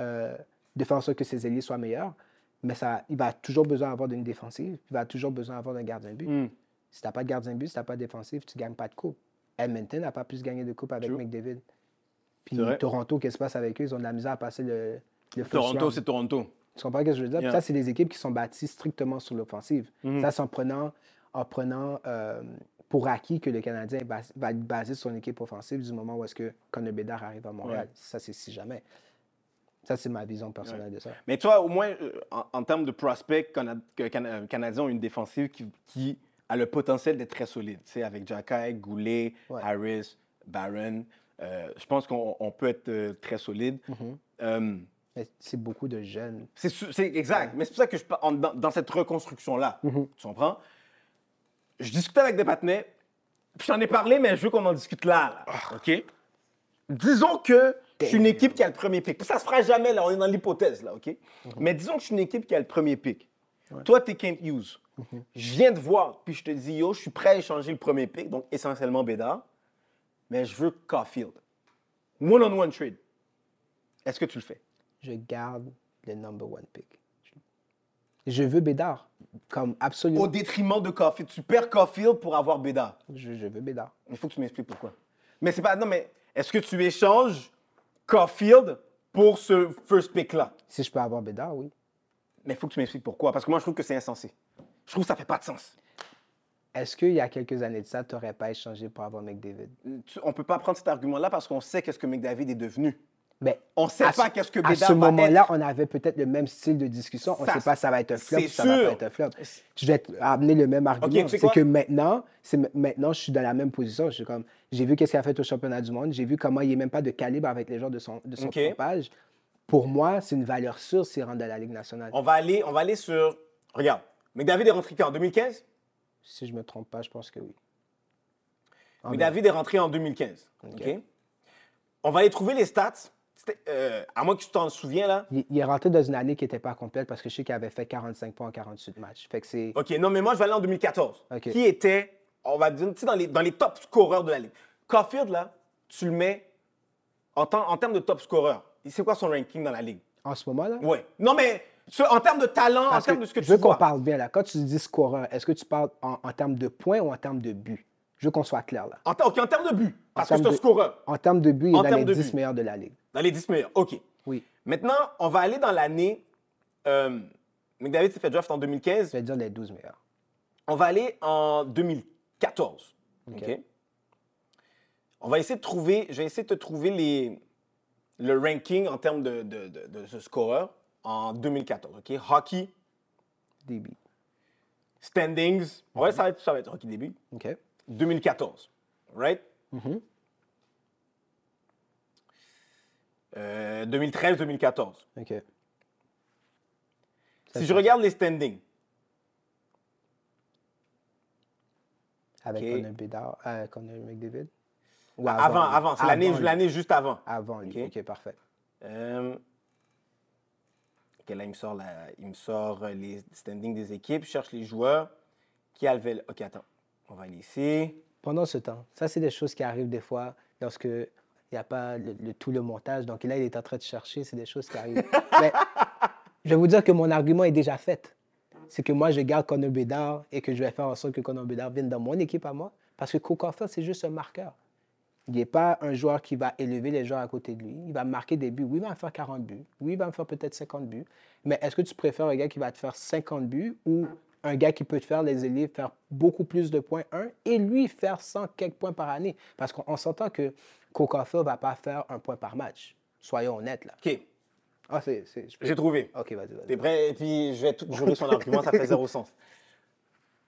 Speaker 2: Euh, de faire en sorte que ses ailiers soient meilleurs. Mais ça, il va toujours besoin d'avoir d'une défensive. Il va toujours besoin d'avoir d'un gardien de but.
Speaker 1: Mm.
Speaker 2: Si tu n'as pas de gardien de but, si tu n'as pas de défensive, tu ne gagnes pas de coupe. Edmonton n'a pas plus gagné de coupe avec
Speaker 1: True.
Speaker 2: McDavid. Puis. Toronto, qu'est-ce qui se passe avec eux? Ils ont de la misère à passer le,
Speaker 1: Toronto, c'est Toronto.
Speaker 2: Tu comprends ce que je veux dire?
Speaker 1: Yeah.
Speaker 2: Ça, c'est des équipes qui sont bâties strictement sur l'offensive.
Speaker 1: Mhm.
Speaker 2: Ça, c'est en prenant, en prenant euh, pour acquis que le Canadien va, être basé sur une équipe offensive du moment où est-ce que Conor Bédard arrive à Montréal.
Speaker 1: Ouais.
Speaker 2: Ça, c'est si jamais. Ça, c'est ma vision personnelle de ça.
Speaker 1: Mais toi, au moins, euh, en, en termes de prospects, Cana- Cana- euh, Canadiens ont une défensive qui, qui a le potentiel d'être très solide. Tu sais, avec Jacky, Goulet,
Speaker 2: Ouais.
Speaker 1: Harris, Barron. Euh, je pense qu'on on peut être euh, très solide.
Speaker 2: Mhm. Mais c'est beaucoup de jeunes.
Speaker 1: c'est exact. Mais c'est pour ça que je en- dans, dans cette reconstruction-là,
Speaker 2: Mhm.
Speaker 1: tu comprends? Je discutais avec des patinets, puis j'en ai parlé, mais je veux qu'on en discute là. là. OK? Disons que je suis une équipe qui a le premier pick. Ça se fera jamais, là. On est dans l'hypothèse, là, OK? Mais disons que je suis une équipe qui a le premier pick. Toi, tu es Kent Hughes. Je viens de voir, puis je te dis, yo, je suis prêt à échanger le premier pick, donc essentiellement Bédard, mais je veux Caulfield. One-on-one trade. Est-ce que tu le fais?
Speaker 2: Je garde le number one pick. Je veux Bédard. Comme absolument.
Speaker 1: Au détriment de Caulfield. Tu perds Caulfield pour avoir Bédard.
Speaker 2: Je, je veux Bédard.
Speaker 1: Il faut que tu m'expliques pourquoi. Mais c'est pas. Non, mais est-ce que tu échanges Caulfield pour ce first pick-là?
Speaker 2: Si je peux avoir Bédard, oui.
Speaker 1: Mais il faut que tu m'expliques pourquoi. Parce que moi, je trouve que c'est insensé. Je trouve que ça fait pas de sens.
Speaker 2: Est-ce qu'il y a quelques années de ça, tu n'aurais pas échangé pour avoir McDavid?
Speaker 1: On peut pas prendre cet argument-là parce qu'on sait qu'est-ce que McDavid est devenu.
Speaker 2: Mais
Speaker 1: On sait
Speaker 2: à
Speaker 1: pas
Speaker 2: ce-
Speaker 1: qu'est-ce que
Speaker 2: À
Speaker 1: Bédard
Speaker 2: ce
Speaker 1: va
Speaker 2: moment-là, on avait peut-être le même style de discussion. On ne sait pas si ça va être un flop ça va
Speaker 1: sûr.
Speaker 2: pas être un flop. Je vais amener le même argument. c'est que maintenant, c'est maintenant, je suis dans la même position. Je suis comme, j'ai vu qu'est-ce qu'il a fait au championnat du monde. J'ai vu comment il n'est même pas de calibre avec les joueurs de son, de son
Speaker 1: OK.
Speaker 2: propage. Pour moi, c'est une valeur sûre s'il rentre dans la Ligue nationale.
Speaker 1: On va aller, on va aller sur. Regarde. McDavid est rentré quand? En 2015?
Speaker 2: Si je ne me trompe pas, je pense que oui. En
Speaker 1: McDavid est rentré en 2015. OK? On va aller trouver les stats. Euh, à moins que tu t'en souviens, là.
Speaker 2: Il, il est rentré dans une année qui n'était pas complète parce que je sais qu'il avait fait 45 points en 48 matchs. Fait que c'est.
Speaker 1: OK, non, mais moi, je vais aller en 2014.
Speaker 2: OK.
Speaker 1: Qui était, on va dire, tu sais, dans les, dans les top scoreurs de la Ligue. Caulfield, là, tu le mets en, temps- en termes de top scoreur. C'est quoi son ranking dans la Ligue?
Speaker 2: En ce moment-là?
Speaker 1: Ouais. Non, mais en termes de talent,
Speaker 2: Parce
Speaker 1: en termes de ce que
Speaker 2: je
Speaker 1: tu
Speaker 2: veux qu'on parle bien là. Quand tu dis scoreur, est-ce que tu parles en, en termes de points ou en termes de buts? Je veux qu'on soit clair là.
Speaker 1: En, OK, en termes de but. Parce que c'est un scoreur.
Speaker 2: En termes de buts, il est dans les
Speaker 1: de
Speaker 2: 10
Speaker 1: buts.
Speaker 2: meilleurs de la Ligue.
Speaker 1: Dans les 10 meilleurs. OK.
Speaker 2: Oui.
Speaker 1: Maintenant, on va aller dans l'année. Euh, McDavid s'est fait draft en 2015.
Speaker 2: Je vais dire les 12 meilleurs.
Speaker 1: On va aller en 2014.
Speaker 2: OK.
Speaker 1: On va essayer de trouver, je vais essayer de te trouver les, le ranking en termes de, de, de- de ce scoreur en 2014. OK? Hockey,
Speaker 2: DB.
Speaker 1: standings. Ouais, ça va être, ça va être hockey début.
Speaker 2: OK.
Speaker 1: 2014. Right?
Speaker 2: Mhm.
Speaker 1: Euh, 2013-2014.
Speaker 2: OK. Ça,
Speaker 1: Si je regarde les standings,
Speaker 2: Avec
Speaker 1: OK.
Speaker 2: Connor Bedard, euh, Connor McDavid? Ou
Speaker 1: Avant, avant. C'est l'année juste avant.
Speaker 2: Avant, lui.
Speaker 1: Ok.
Speaker 2: OK, parfait.
Speaker 1: Euh, ok, là, il me sort, la- il me sort euh, les standings des équipes. Je cherche les joueurs. Qui a levé... le- Ok, attends. On va aller ici.
Speaker 2: Pendant ce temps, ça, c'est des choses qui arrivent des fois lorsque il n'y a pas le, tout le montage. Donc là, il est en train de chercher, c'est des choses qui arrivent. [laughs] Mais je vais vous dire que mon argument est déjà fait. C'est que moi, je garde Conor Bedard et que je vais faire en sorte que Conor Bedard vienne dans mon équipe à moi. Parce que Coca c'est juste un marqueur. Il n'est pas un joueur qui va élever les joueurs à côté de lui. Il va marquer des buts. Oui, il va me faire 40 buts. Oui, il va me faire peut-être 50 buts. Mais est-ce que tu préfères un gars qui va te faire 50 buts ou un gars qui peut te faire les élèves faire beaucoup plus de points, un, et lui faire 100 quelques points par année? Parce qu'on on s'entend que Coca ne va pas faire un point par match. Soyons honnêtes, là.
Speaker 1: Ok,
Speaker 2: Ah, c'est...
Speaker 1: j'ai trouvé.
Speaker 2: OK, vas-y, vas-y.
Speaker 1: T'es prêt? Et puis, je vais tout jurer son argument, ça fait zéro sens.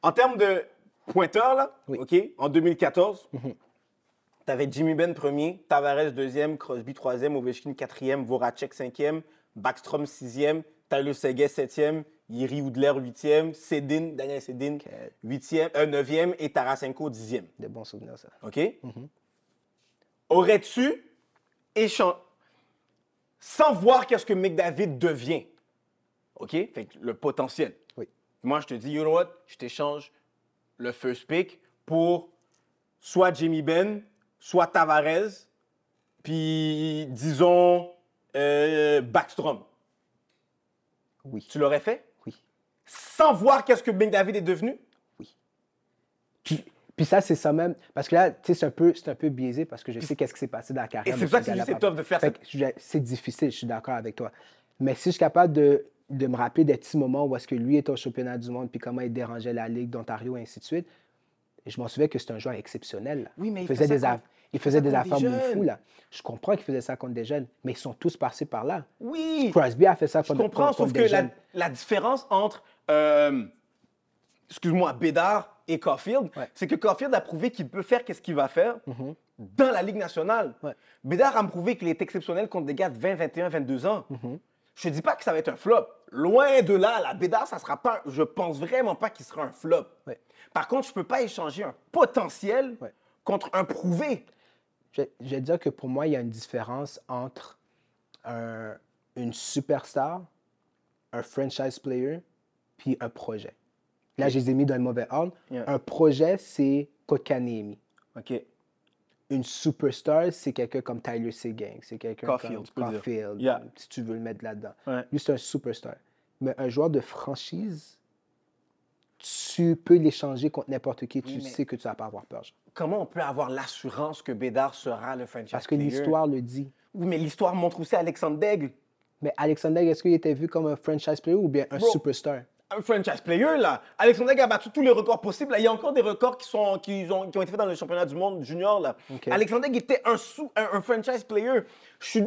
Speaker 1: En termes de pointeurs, là,
Speaker 2: Oui.
Speaker 1: OK, en 2014, tu avais Jimmy Ben premier, Tavares deuxième, Crosby troisième, Ovechkin quatrième, Voracek cinquième, Backstrom sixième, Tyler Seguin septième, Yuri Udler huitième, Sedin, Daniel Sedin huitième, euh, neuvième et Tarasenko dixième.
Speaker 2: Des bons souvenirs, ça.
Speaker 1: OK? Aurais-tu échangé sans voir qu'est-ce que McDavid devient? OK? Fait que le potentiel.
Speaker 2: Oui.
Speaker 1: Moi, je te dis, you know what? Je t'échange le first pick pour soit Jimmy Ben, soit Tavares, puis disons euh, Backstrom.
Speaker 2: Oui.
Speaker 1: Tu l'aurais fait?
Speaker 2: Oui.
Speaker 1: Sans voir qu'est-ce que McDavid est devenu?
Speaker 2: Puis ça, c'est ça même. Parce que là, tu sais, c'est un, peu- un peu biaisé parce que je sais qu'est-ce qui s'est passé dans la carrière.
Speaker 1: Et
Speaker 2: de
Speaker 1: c'est ça que je c'est tough de faire
Speaker 2: je- C'est difficile, je suis d'accord avec toi. Mais si je suis capable de, de me rappeler des petits moments où est-ce que lui était au championnat du monde, puis comment il dérangeait la Ligue d'Ontario, et ainsi de suite, je m'en souviens que c'est un joueur exceptionnel. là.
Speaker 1: Oui, mais il
Speaker 2: faisait des,
Speaker 1: ça contre-
Speaker 2: il faisait
Speaker 1: ça
Speaker 2: des affaires
Speaker 1: jeunes.
Speaker 2: fou, là. Je comprends qu'il faisait ça contre des jeunes, mais ils sont tous passés par là.
Speaker 1: Oui!
Speaker 2: Crosby a fait ça
Speaker 1: Je
Speaker 2: contre,
Speaker 1: comprends,
Speaker 2: contre-
Speaker 1: sauf que la différence entre, euh, excuse-moi, Bédard et Caulfield,
Speaker 2: Ouais.
Speaker 1: c'est que Caulfield a prouvé qu'il peut faire qu'est-ce qu'il va faire dans la Ligue nationale.
Speaker 2: Ouais.
Speaker 1: Bédard a prouvé qu'il est exceptionnel contre des gars de 20, 21, 22 ans. Je ne dis pas que ça va être un flop. Loin de là, la Bédard, ça sera pas, je pense vraiment pas qu'il sera un flop.
Speaker 2: Ouais.
Speaker 1: Par contre, je ne peux pas échanger un potentiel contre un prouvé.
Speaker 2: Je, je vais dire que pour moi, il y a une différence entre un- une superstar, un franchise player, puis un projet. Là, je les ai mis dans le mauvais ordre.
Speaker 1: Yeah.
Speaker 2: Un projet, c'est Kotkaniemi.
Speaker 1: OK.
Speaker 2: Une superstar, c'est quelqu'un comme Tyler Seguin. C'est quelqu'un comme. Caulfield,
Speaker 1: Yeah.
Speaker 2: si tu veux le mettre là-dedans.
Speaker 1: Ouais.
Speaker 2: Lui, c'est un superstar. Mais un joueur de franchise, tu peux l'échanger contre n'importe qui. tu sais que tu vas pas avoir peur.
Speaker 1: Comment on peut avoir l'assurance que Bédard sera le franchise
Speaker 2: Parce que
Speaker 1: player?
Speaker 2: l'histoire le dit.
Speaker 1: Oui, mais l'histoire montre aussi Alexandre Daigle.
Speaker 2: Mais Alexander, est-ce qu'il était vu comme un franchise player ou bien un
Speaker 1: Bro.
Speaker 2: superstar?
Speaker 1: Un franchise player, là. Alexandre a battu tous les records possibles. Là. Il y a encore des records qui, sont, qui, ont, qui ont été faits dans le championnat du monde junior. Là.
Speaker 2: Ok.
Speaker 1: Alexandre était un, sous, un, un franchise player. Je suis...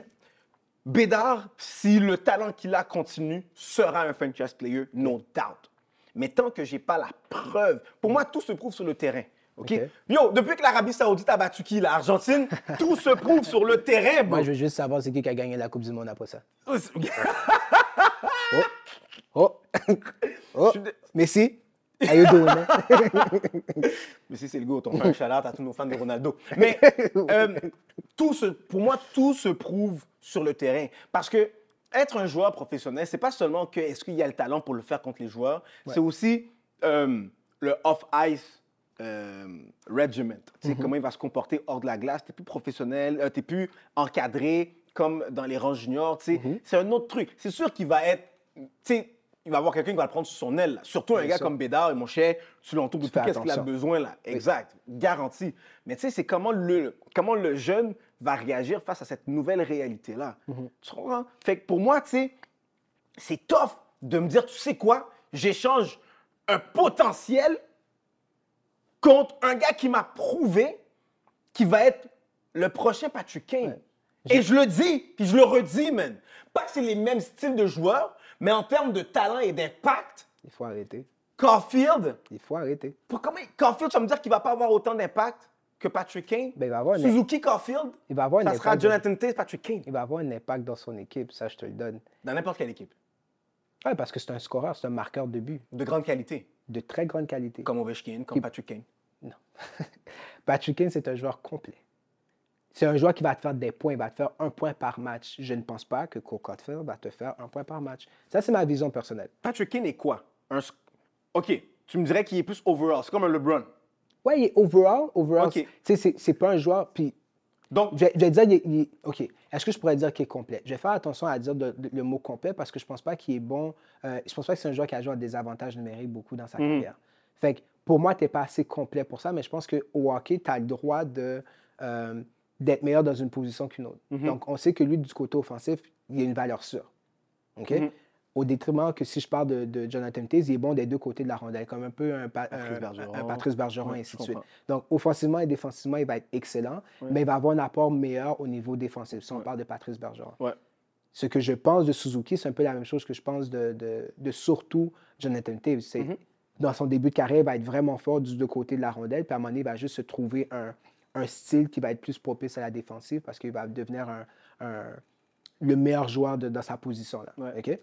Speaker 1: Bédard, si le talent qu'il a continue, sera un franchise player, no doubt. Mais tant que j'ai pas la preuve, pour moi, tout se prouve sur le terrain. OK?
Speaker 2: Ok.
Speaker 1: Yo, depuis que l'Arabie Saoudite a battu qui, l'Argentine, tout se prouve sur le terrain.
Speaker 2: Moi, je veux juste savoir c'est qui qui a gagné la Coupe du Monde après ça. [laughs]
Speaker 1: Oh,
Speaker 2: Oh! [laughs] oh! Messi? How you doing, man?
Speaker 1: Mais si c'est le go, on fait un [laughs] shout à tous nos fans de Ronaldo. Mais euh, tout se, pour moi, tout se prouve sur le terrain. Parce que être un joueur professionnel, c'est pas seulement que est-ce qu'il y a le talent pour le faire contre les joueurs, c'est aussi euh, le off-ice euh, regiment. Tu sais, Comment il va se comporter hors de la glace. Tu plus professionnel, tu n'es plus encadré comme dans les rangs juniors. tu sais. C'est un autre truc. C'est sûr qu'il va être. tu sais, il va avoir quelqu'un qui va le prendre sous son aile. là. Surtout un gars
Speaker 2: sûr.
Speaker 1: comme Bédard et mon cher, tu l'entoures de tout qu'est-ce qu'il a besoin là. Exact, garanti. Mais tu sais, c'est comment le, comment le jeune va réagir face à cette nouvelle réalité-là.
Speaker 2: Mhm.
Speaker 1: Tu comprends? Fait que pour moi, tu sais, c'est tough de me dire, tu sais quoi, j'échange un potentiel contre un gars qui m'a prouvé qu'il va être le prochain Patrick Kane. Et je le dis, puis je le redis, man. Pas que c'est les mêmes styles de joueurs, mais en termes de talent et d'impact,
Speaker 2: Il faut arrêter.
Speaker 1: Caulfield,
Speaker 2: Il faut arrêter.
Speaker 1: pour comment Caulfield, tu vas me dire qu'il va pas avoir autant d'impact que Patrick Kane?
Speaker 2: Ben, il va avoir un-
Speaker 1: Suzuki Caulfield,
Speaker 2: Il va avoir un
Speaker 1: ça sera. Jonathan Taze, Patrick Kane.
Speaker 2: Il va avoir un impact dans son équipe, ça, je te le donne.
Speaker 1: Dans n'importe quelle équipe.
Speaker 2: Ouais, parce que c'est un scoreur, c'est un marqueur de but
Speaker 1: De grande qualité.
Speaker 2: de très grande qualité.
Speaker 1: Comme Ovechkin, comme Patrick Kane. [laughs]
Speaker 2: Patrick Kane, c'est un joueur complet. C'est un joueur qui va te faire des points, il va te faire un point par match. Je ne pense pas que Cole va te faire un point par match. Ça, c'est ma vision personnelle.
Speaker 1: Patrick King est quoi? Un OK, tu me dirais qu'il est plus overall. C'est comme un LeBron.
Speaker 2: Ouais, il est overall, overall.
Speaker 1: Ok.
Speaker 2: tu sais, c'est- c'est pas un joueur. Puis,
Speaker 1: Donc,
Speaker 2: je, vais- je vais dire, il est- il est- OK, est-ce que je pourrais dire qu'il est complet? Je vais faire attention à dire de- de- le mot complet parce que je pense pas qu'il est bon. euh, je pense pas que c'est un joueur qui a joué à des avantages numériques beaucoup dans sa
Speaker 1: Mhm.
Speaker 2: carrière. Fait que pour moi, tu n'es pas assez complet pour ça, mais je pense qu'au hockey, tu as le droit de, euh, d'être meilleur dans une position qu'une autre.
Speaker 1: Mhm.
Speaker 2: Donc, on sait que lui, du côté offensif, il a une valeur sûre. OK?
Speaker 1: Mhm.
Speaker 2: Au détriment que si je parle de, de Jonathan Taze, il est bon des deux côtés de la rondelle, comme un peu un, Pa-
Speaker 1: Patrice
Speaker 2: un-
Speaker 1: Bergeron.
Speaker 2: un Patrice Bergeron,
Speaker 1: Ouais,
Speaker 2: et ainsi de suite. Donc, offensivement et défensivement, il va être excellent, mais il va avoir un apport meilleur au niveau défensif, si on parle de Patrice Bergeron. Ce que je pense de Suzuki, c'est un peu la même chose que je pense de, de- de surtout Jonathan Taves.
Speaker 1: Mhm.
Speaker 2: Dans son début de carrière, il va être vraiment fort du deux côtés de la rondelle, puis à un moment donné, il va juste se trouver un, un style qui va être plus propice à la défensive parce qu'il va devenir un, un- le meilleur joueur de- dans sa position. Là,
Speaker 1: Ouais.
Speaker 2: OK?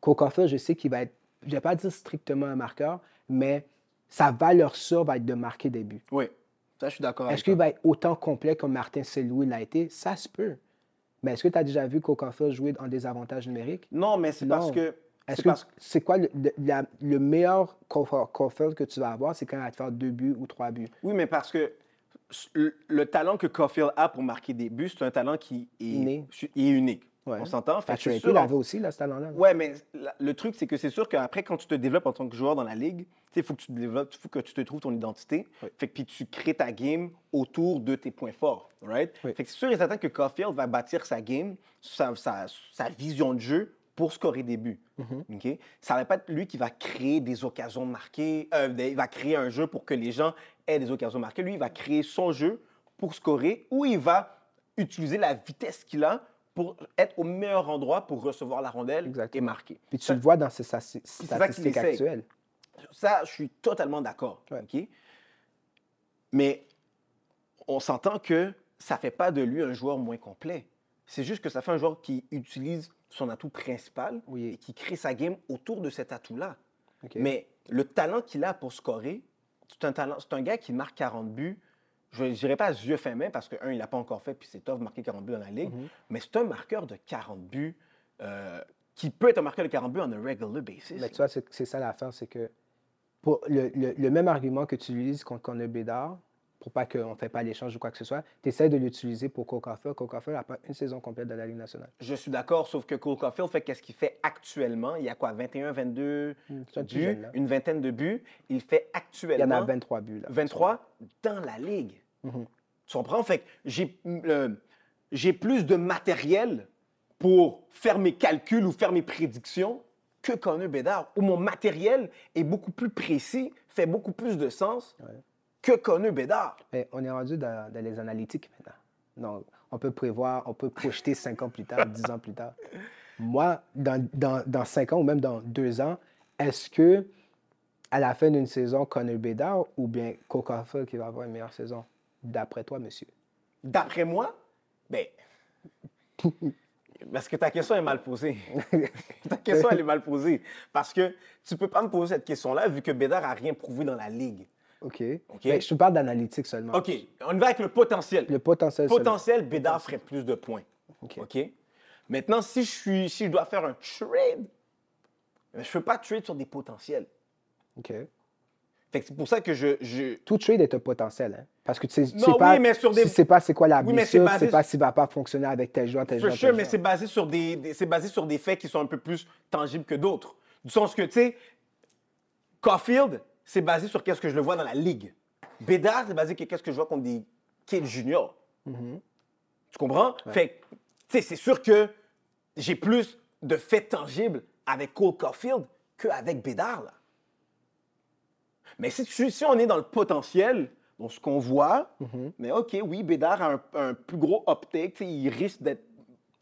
Speaker 2: Cole Caulfield, je sais qu'il va être, je ne vais pas dire strictement un marqueur, mais sa valeur sûre va être de marquer des buts.
Speaker 1: Oui, ça, je suis d'accord
Speaker 2: Est-ce qu'il va être autant complet comme Martin Saint-Louis l'a été? Ça se peut. Mais est-ce que tu as déjà vu Caulfield jouer en désavantage numérique?
Speaker 1: Non, mais c'est parce que...
Speaker 2: Est-ce
Speaker 1: c'est
Speaker 2: que c'est quoi le, le- la- le meilleur Caulfield que tu vas avoir? C'est quand il va te faire deux buts ou trois buts?
Speaker 1: Oui, mais parce que le, le talent que Caulfield a pour marquer des buts, c'est un talent qui est,
Speaker 2: Inné.
Speaker 1: est unique.
Speaker 2: Ouais.
Speaker 1: On s'entend?
Speaker 2: Patrick
Speaker 1: sûr,
Speaker 2: l'avait aussi, là, ce talent-là.
Speaker 1: Ouais, mais la- le truc, c'est que c'est sûr qu'après, quand tu te développes en tant que joueur dans la ligue, il faut que tu te développes, il faut que tu te trouves ton identité.
Speaker 2: Oui.
Speaker 1: Fait que puis tu crées ta game autour de tes points forts, right?
Speaker 2: Oui.
Speaker 1: Fait que c'est sûr et certain que Caulfield va bâtir sa game, sa, sa- sa vision de jeu pour scorer des buts. OK? Ça va pas être lui qui va créer des occasions marquées, euh, il va créer un jeu pour que les gens aient des occasions marquées. Lui, il va créer son jeu pour scorer ou il va utiliser la vitesse qu'il a pour être au meilleur endroit pour recevoir la rondelle
Speaker 2: Exactement.
Speaker 1: et marquer.
Speaker 2: Puis tu le vois dans ses statistiques actuelles.
Speaker 1: Ça, je suis totalement d'accord.
Speaker 2: Ouais.
Speaker 1: Mais on s'entend que ça ne fait pas de lui un joueur moins complet. C'est juste que ça fait un joueur qui utilise son atout principal
Speaker 2: Oui.
Speaker 1: et qui crée sa game autour de cet atout-là. Mais le talent qu'il a pour scorer, c'est un, talent, c'est un gars qui marque 40 buts. Je ne dirais pas à yeux fermés parce que, un, il ne l'a pas encore fait, puis c'est tough marquer 40 buts dans la ligue.
Speaker 2: Mhm.
Speaker 1: Mais c'est un marqueur de 40 buts euh, qui peut être un marqueur de 40 buts on a regular basis.
Speaker 2: Mais tu vois, c'est c'est ça l'affaire, c'est que pour le, le- le même argument que tu utilises contre Connor Bédard, pour pas qu'on ne fait pas l'échange ou quoi que ce soit, tu essaies de l'utiliser pour Cole Caulfield. Cole Caulfield n'a pas une saison complète de la Ligue nationale.
Speaker 1: Je suis d'accord, sauf que Cole Caulfield fait qu'est-ce qu'il fait actuellement? Il y a quoi, 21, 22
Speaker 2: c'est un petit
Speaker 1: buts,
Speaker 2: jeune,
Speaker 1: une vingtaine de buts. Il fait
Speaker 2: Il
Speaker 1: actuellement
Speaker 2: y en a 23 buts. Là.
Speaker 1: 23 dans la ligue.
Speaker 2: Mhm.
Speaker 1: Tu comprends? Fait que j'ai euh, j'ai plus de matériel pour faire mes calculs ou faire mes prédictions que Connor Bedard, où mon matériel est beaucoup plus précis, fait beaucoup plus de sens
Speaker 2: Ouais.
Speaker 1: Que Connor Bedard.
Speaker 2: Mais on est rendu dans, dans les analytiques maintenant. Donc, on peut prévoir, on peut projeter 5 ans plus tard, 10 ans plus tard. Moi, dans, dans, dans 5 ans ou même dans 2 ans, est-ce que à la fin d'une saison, Connor Bédard ou bien Caulfield qui va avoir une meilleure saison? D'après toi, monsieur?
Speaker 1: D'après moi, ben. [laughs] Parce que ta question est mal posée. [laughs] ta question, elle est mal posée. Parce que tu peux pas me poser cette question-là vu que Bédard a rien prouvé dans la ligue.
Speaker 2: OK.
Speaker 1: OK.
Speaker 2: Mais je te parle d'analytique seulement.
Speaker 1: OK, on y va avec le potentiel.
Speaker 2: Le potentiel seulement.
Speaker 1: potentiel, Bédard ferait plus de points.
Speaker 2: OK.
Speaker 1: OK? Maintenant, si je, suis, si je dois faire un trade, je ne peux pas trade sur des potentiels.
Speaker 2: OK.
Speaker 1: Fait que c'est pour ça que je. je...
Speaker 2: Tout trade est un potentiel, hein? Parce que tu sais, tu
Speaker 1: Non,
Speaker 2: sais
Speaker 1: oui,
Speaker 2: pas,
Speaker 1: mais sur des-
Speaker 2: tu sais pas c'est quoi la
Speaker 1: Oui,
Speaker 2: blessure, tu sais
Speaker 1: basé
Speaker 2: pas s'il va pas fonctionner avec tel joueur, tel joueur,
Speaker 1: sure,
Speaker 2: tel
Speaker 1: mais c'est basé sur des, des- c'est basé sur des faits qui sont un peu plus tangibles que d'autres. Du sens que, tu sais, Caulfield, c'est basé sur qu'est-ce que je le vois dans la ligue. Bédard, c'est basé sur qu'est-ce que je vois contre des kids juniors.
Speaker 2: Mhm.
Speaker 1: Tu comprends? Fait que, tu sais, c'est sûr que j'ai plus de faits tangibles avec Cole Caulfield qu'avec Bédard, là. Mais si, tu- si on est dans le potentiel, dans ce qu'on voit,
Speaker 2: Mhm.
Speaker 1: mais OK, oui, Bédard a un, un plus gros uptake, il risque d'être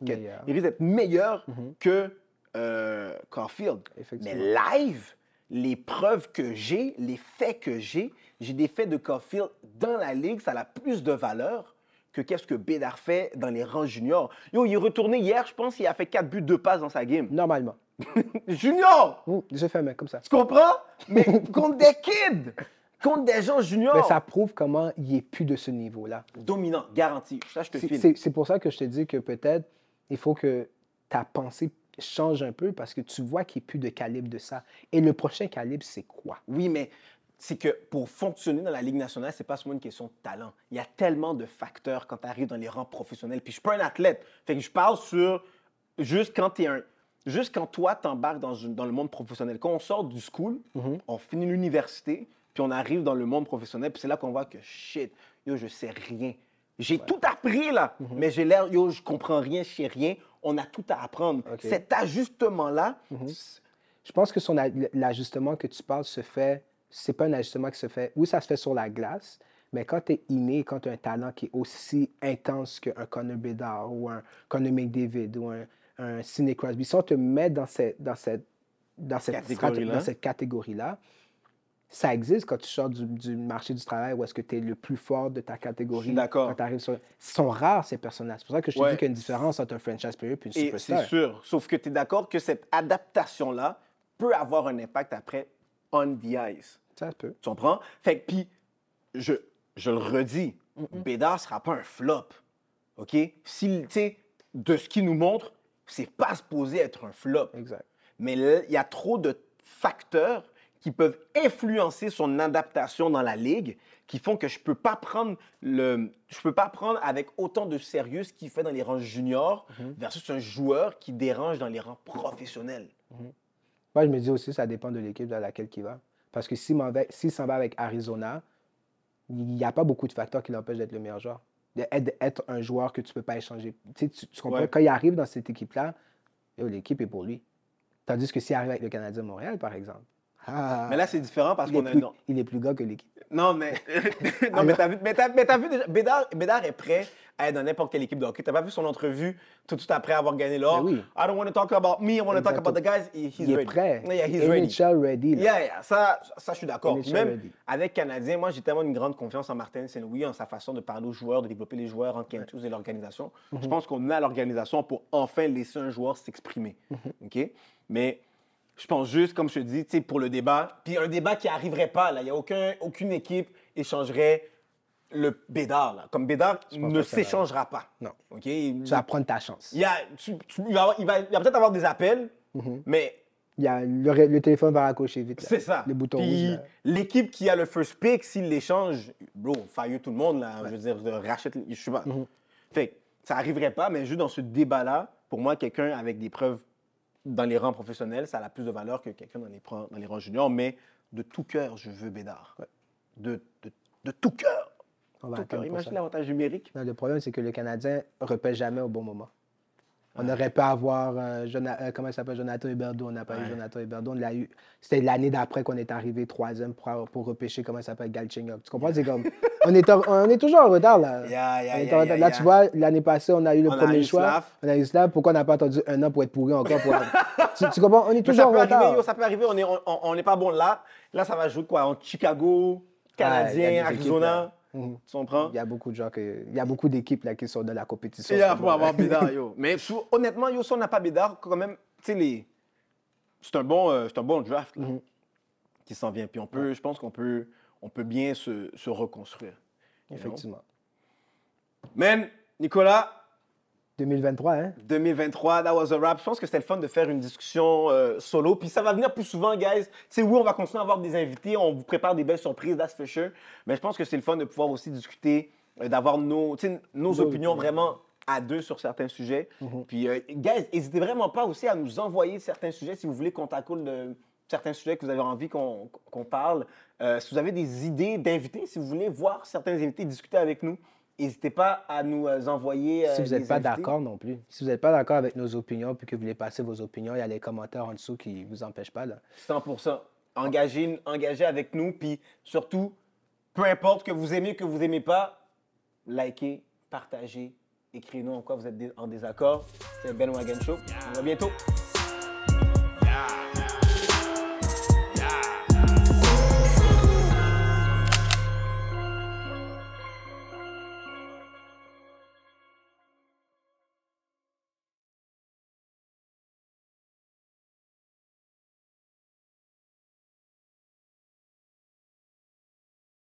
Speaker 2: Meilleur.
Speaker 1: il risque
Speaker 2: Mhm.
Speaker 1: que euh, Caulfield. Mais live, les preuves que j'ai, les faits que j'ai, j'ai des faits de Caulfield dans la ligue, ça a plus de valeur que qu'est-ce que Bédard fait dans les rangs juniors. Yo, il est retourné hier, je pense, il a fait 4 buts, 2 passes dans sa game.
Speaker 2: Normalement. [laughs]
Speaker 1: Junior!
Speaker 2: Ouh, J'ai fait un mec comme ça.
Speaker 1: Tu comprends? Mais contre des kids! contre des gens juniors.
Speaker 2: Mais ça prouve comment il est plus de ce niveau-là.
Speaker 1: Dominant, garanti. Ça, je te file.
Speaker 2: C'est pour ça que je te dis que peut-être il faut que ta pensée change un peu parce que tu vois qu'il n'est plus de calibre de ça. Et le prochain calibre, c'est quoi?
Speaker 1: Oui, mais c'est que pour fonctionner dans la Ligue nationale, c'est pas seulement une question de talent. Il y a tellement de facteurs quand tu arrives dans les rangs professionnels. Puis je suis pas un athlète. Fait que je parle sur juste quand tu es un. Juste quand toi, t'embarques dans, une- dans le monde professionnel. Quand on sort du school, on finit l'université, puis on arrive dans le monde professionnel, puis c'est là qu'on voit que shit, yo, je sais rien. J'ai tout appris là, mais j'ai l'air, yo, je comprends rien, je sais rien. On a tout à apprendre. Cet ajustement-là,
Speaker 2: Je pense que son l'ajustement que tu parles se fait, c'est pas un ajustement qui se fait, oui, ça se fait sur la glace, mais quand tu es inné, quand tu as un talent qui est aussi intense qu'un Connor Bedard ou un Connor McDavid ou un, un Sidney Crosby, si on te met dans cette, dans cette, dans cette,
Speaker 1: Catégorie-là.
Speaker 2: Ça existe quand tu sors du, du marché du travail où est-ce que tu es le plus fort de ta catégorie.
Speaker 1: D'accord.
Speaker 2: Quand sur... Ils sont rares, ces personnages. C'est pour ça que je te
Speaker 1: Ouais.
Speaker 2: dis qu'il y a une différence entre un franchise player et une superstar.
Speaker 1: c'est sûr. Sauf que tu es d'accord que cette adaptation-là peut avoir un impact après on the ice.
Speaker 2: Ça peut.
Speaker 1: Tu comprends? Fait que, puis, je, je le redis, Bédard ne sera pas un flop. OK? Si, tu sais, de ce qu'il nous montre, c'est pas supposé être un flop.
Speaker 2: Exact.
Speaker 1: Mais il y a trop de facteurs qui peuvent influencer son adaptation dans la ligue, qui font que je peux pas prendre le, je peux pas prendre avec autant de sérieux ce qu'il fait dans les rangs juniors versus un joueur qui dérange dans les rangs professionnels.
Speaker 2: Moi, je me dis aussi, ça dépend de l'équipe dans laquelle il va. Parce que s'il s'il s'en va avec Arizona, il n'y a pas beaucoup de facteurs qui l'empêchent d'être le meilleur joueur. D'être un joueur que tu ne peux pas échanger. Tu, sais, tu- tu comprends?
Speaker 1: Ouais.
Speaker 2: Quand il arrive dans cette équipe-là, l'équipe est pour lui. Tandis que s'il arrive avec le Canadien de Montréal, par exemple, ah,
Speaker 1: Mais là, c'est différent parce
Speaker 2: est
Speaker 1: qu'on a
Speaker 2: plus,
Speaker 1: non,
Speaker 2: il est plus gars que l'équipe.
Speaker 1: non mais [laughs] non mais t'as vu, mais t'as vu déjà, Bédard, Bédard est prêt à être dans n'importe quelle équipe de hockey. T'as pas vu son entrevue tout de suite après avoir gagné l'or?
Speaker 2: Ben oui.
Speaker 1: I don't want to talk about me, I want to talk about the guys. He- He's
Speaker 2: il est
Speaker 1: ready.
Speaker 2: prêt.
Speaker 1: Yeah, he's ready.
Speaker 2: NHL ready. là.
Speaker 1: Yeah, yeah, ça, ça, je suis d'accord. Même
Speaker 2: ready.
Speaker 1: avec Canadien, moi, j'ai tellement une grande confiance en Martin Saint-Louis, en sa façon de parler aux joueurs, de développer les joueurs en Quintus et l'organisation.
Speaker 2: Mhm.
Speaker 1: Je pense qu'on a l'organisation pour enfin laisser un joueur s'exprimer.
Speaker 2: Mhm.
Speaker 1: OK? Mais je pense juste, comme je te dis, tu sais, pour le débat, puis un débat qui n'arriverait pas, là. Il n'y a aucun, aucune équipe échangerait le Bédard, là. Comme Bédard ne s'échangera pas.
Speaker 2: Non.
Speaker 1: OK?
Speaker 2: Tu vas prendre ta chance.
Speaker 1: Il, y a, tu- tu- il va, il va- il va peut-être avoir des appels,
Speaker 2: Mhm.
Speaker 1: mais
Speaker 2: Il y a, le, le téléphone va raccrocher vite.
Speaker 1: c'est ça.
Speaker 2: Le bouton
Speaker 1: Puis l'équipe qui a le first pick, s'il l'échange, bro, fire tout le monde, là. Je veux dire, de rachète, je sais pas. Fait que ça arriverait pas, mais juste dans ce débat-là, pour moi, quelqu'un avec des preuves dans les rangs professionnels, ça a plus de valeur que quelqu'un dans les, pran- dans les rangs juniors, mais de tout cœur, je veux Bédard. De, de, de tout cœur. Imagine l'avantage numérique.
Speaker 2: Non, le problème, c'est que le Canadien ne repêche jamais au bon moment. On aurait pu avoir, euh, Jona- euh, comment il s'appelle, Jonathan Huberdeau. On n'a pas eu. Jonathan Huberdeau. On l'a eu. C'était l'année d'après qu'on est arrivé troisième pour, pour repêcher, comment il s'appelle, Galchenyuk. Tu comprends? C'est comme, on est, en- on est toujours en retard, là.
Speaker 1: Yeah, yeah,
Speaker 2: On est
Speaker 1: yeah,
Speaker 2: en retard.
Speaker 1: yeah,
Speaker 2: là, tu vois, l'année passée, on a eu le
Speaker 1: On
Speaker 2: premier choix.
Speaker 1: Slav.
Speaker 2: On a eu Slav. Pourquoi on n'a pas attendu un an pour être pourri encore? Pour... [laughs] tu, tu comprends? On est
Speaker 1: Mais
Speaker 2: toujours
Speaker 1: ça
Speaker 2: en retard.
Speaker 1: arriver, ça peut arriver, on n'est on, pas bon là. Là, ça va jouer quoi? En Chicago,
Speaker 2: il y a
Speaker 1: Canadien, Arizona?
Speaker 2: équipes, Mhm.
Speaker 1: Tu comprends?
Speaker 2: Il y a beaucoup de gens que, il y a beaucoup d'équipes là qui sont dans la compétition.
Speaker 1: Il
Speaker 2: en ce
Speaker 1: faut avoir Bédard, yo. [laughs] Mais honnêtement, yo, si on n'a pas Bédard, quand même, tu sais, les... c'est un, bon, euh, c'est un bon draft là,
Speaker 2: Mhm.
Speaker 1: qui s'en vient. Puis on peut, je pense qu'on peut, on peut bien se, se reconstruire.
Speaker 2: Effectivement.
Speaker 1: Man, Nicolas,
Speaker 2: 2023, hein?
Speaker 1: 2023, that was a wrap. Je pense que c'était le fun de faire une discussion euh, solo. Puis ça va venir plus souvent, guys. C'est oui, on va continuer à avoir des invités. On vous prépare des belles surprises, that's for sure. Mais je pense que c'est le fun de pouvoir aussi discuter, euh, d'avoir nos, nos opinions vraiment à deux sur certains sujets.
Speaker 2: Mhm.
Speaker 1: Puis, euh, guys, n'hésitez vraiment pas aussi à nous envoyer certains sujets si vous voulez qu'on tackle de certains sujets que vous avez envie qu'on qu'on parle. Si vous avez des idées d'invités, si vous voulez voir certains invités discuter avec nous, n'hésitez pas à nous euh, envoyer.
Speaker 2: Si
Speaker 1: euh,
Speaker 2: vous n'êtes
Speaker 1: des
Speaker 2: pas d'accord non plus. Si vous n'êtes pas d'accord avec nos opinions puis que vous voulez passer vos opinions, il y a les commentaires en dessous qui ne vous empêchent pas. Là.
Speaker 1: 100%. Engagez, engagez avec nous, puis surtout, peu importe que vous aimez, que vous aimez pas, likez, partagez, écrivez-nous en quoi vous êtes en désaccord. C'est Ben Wagon Show. On voit bientôt.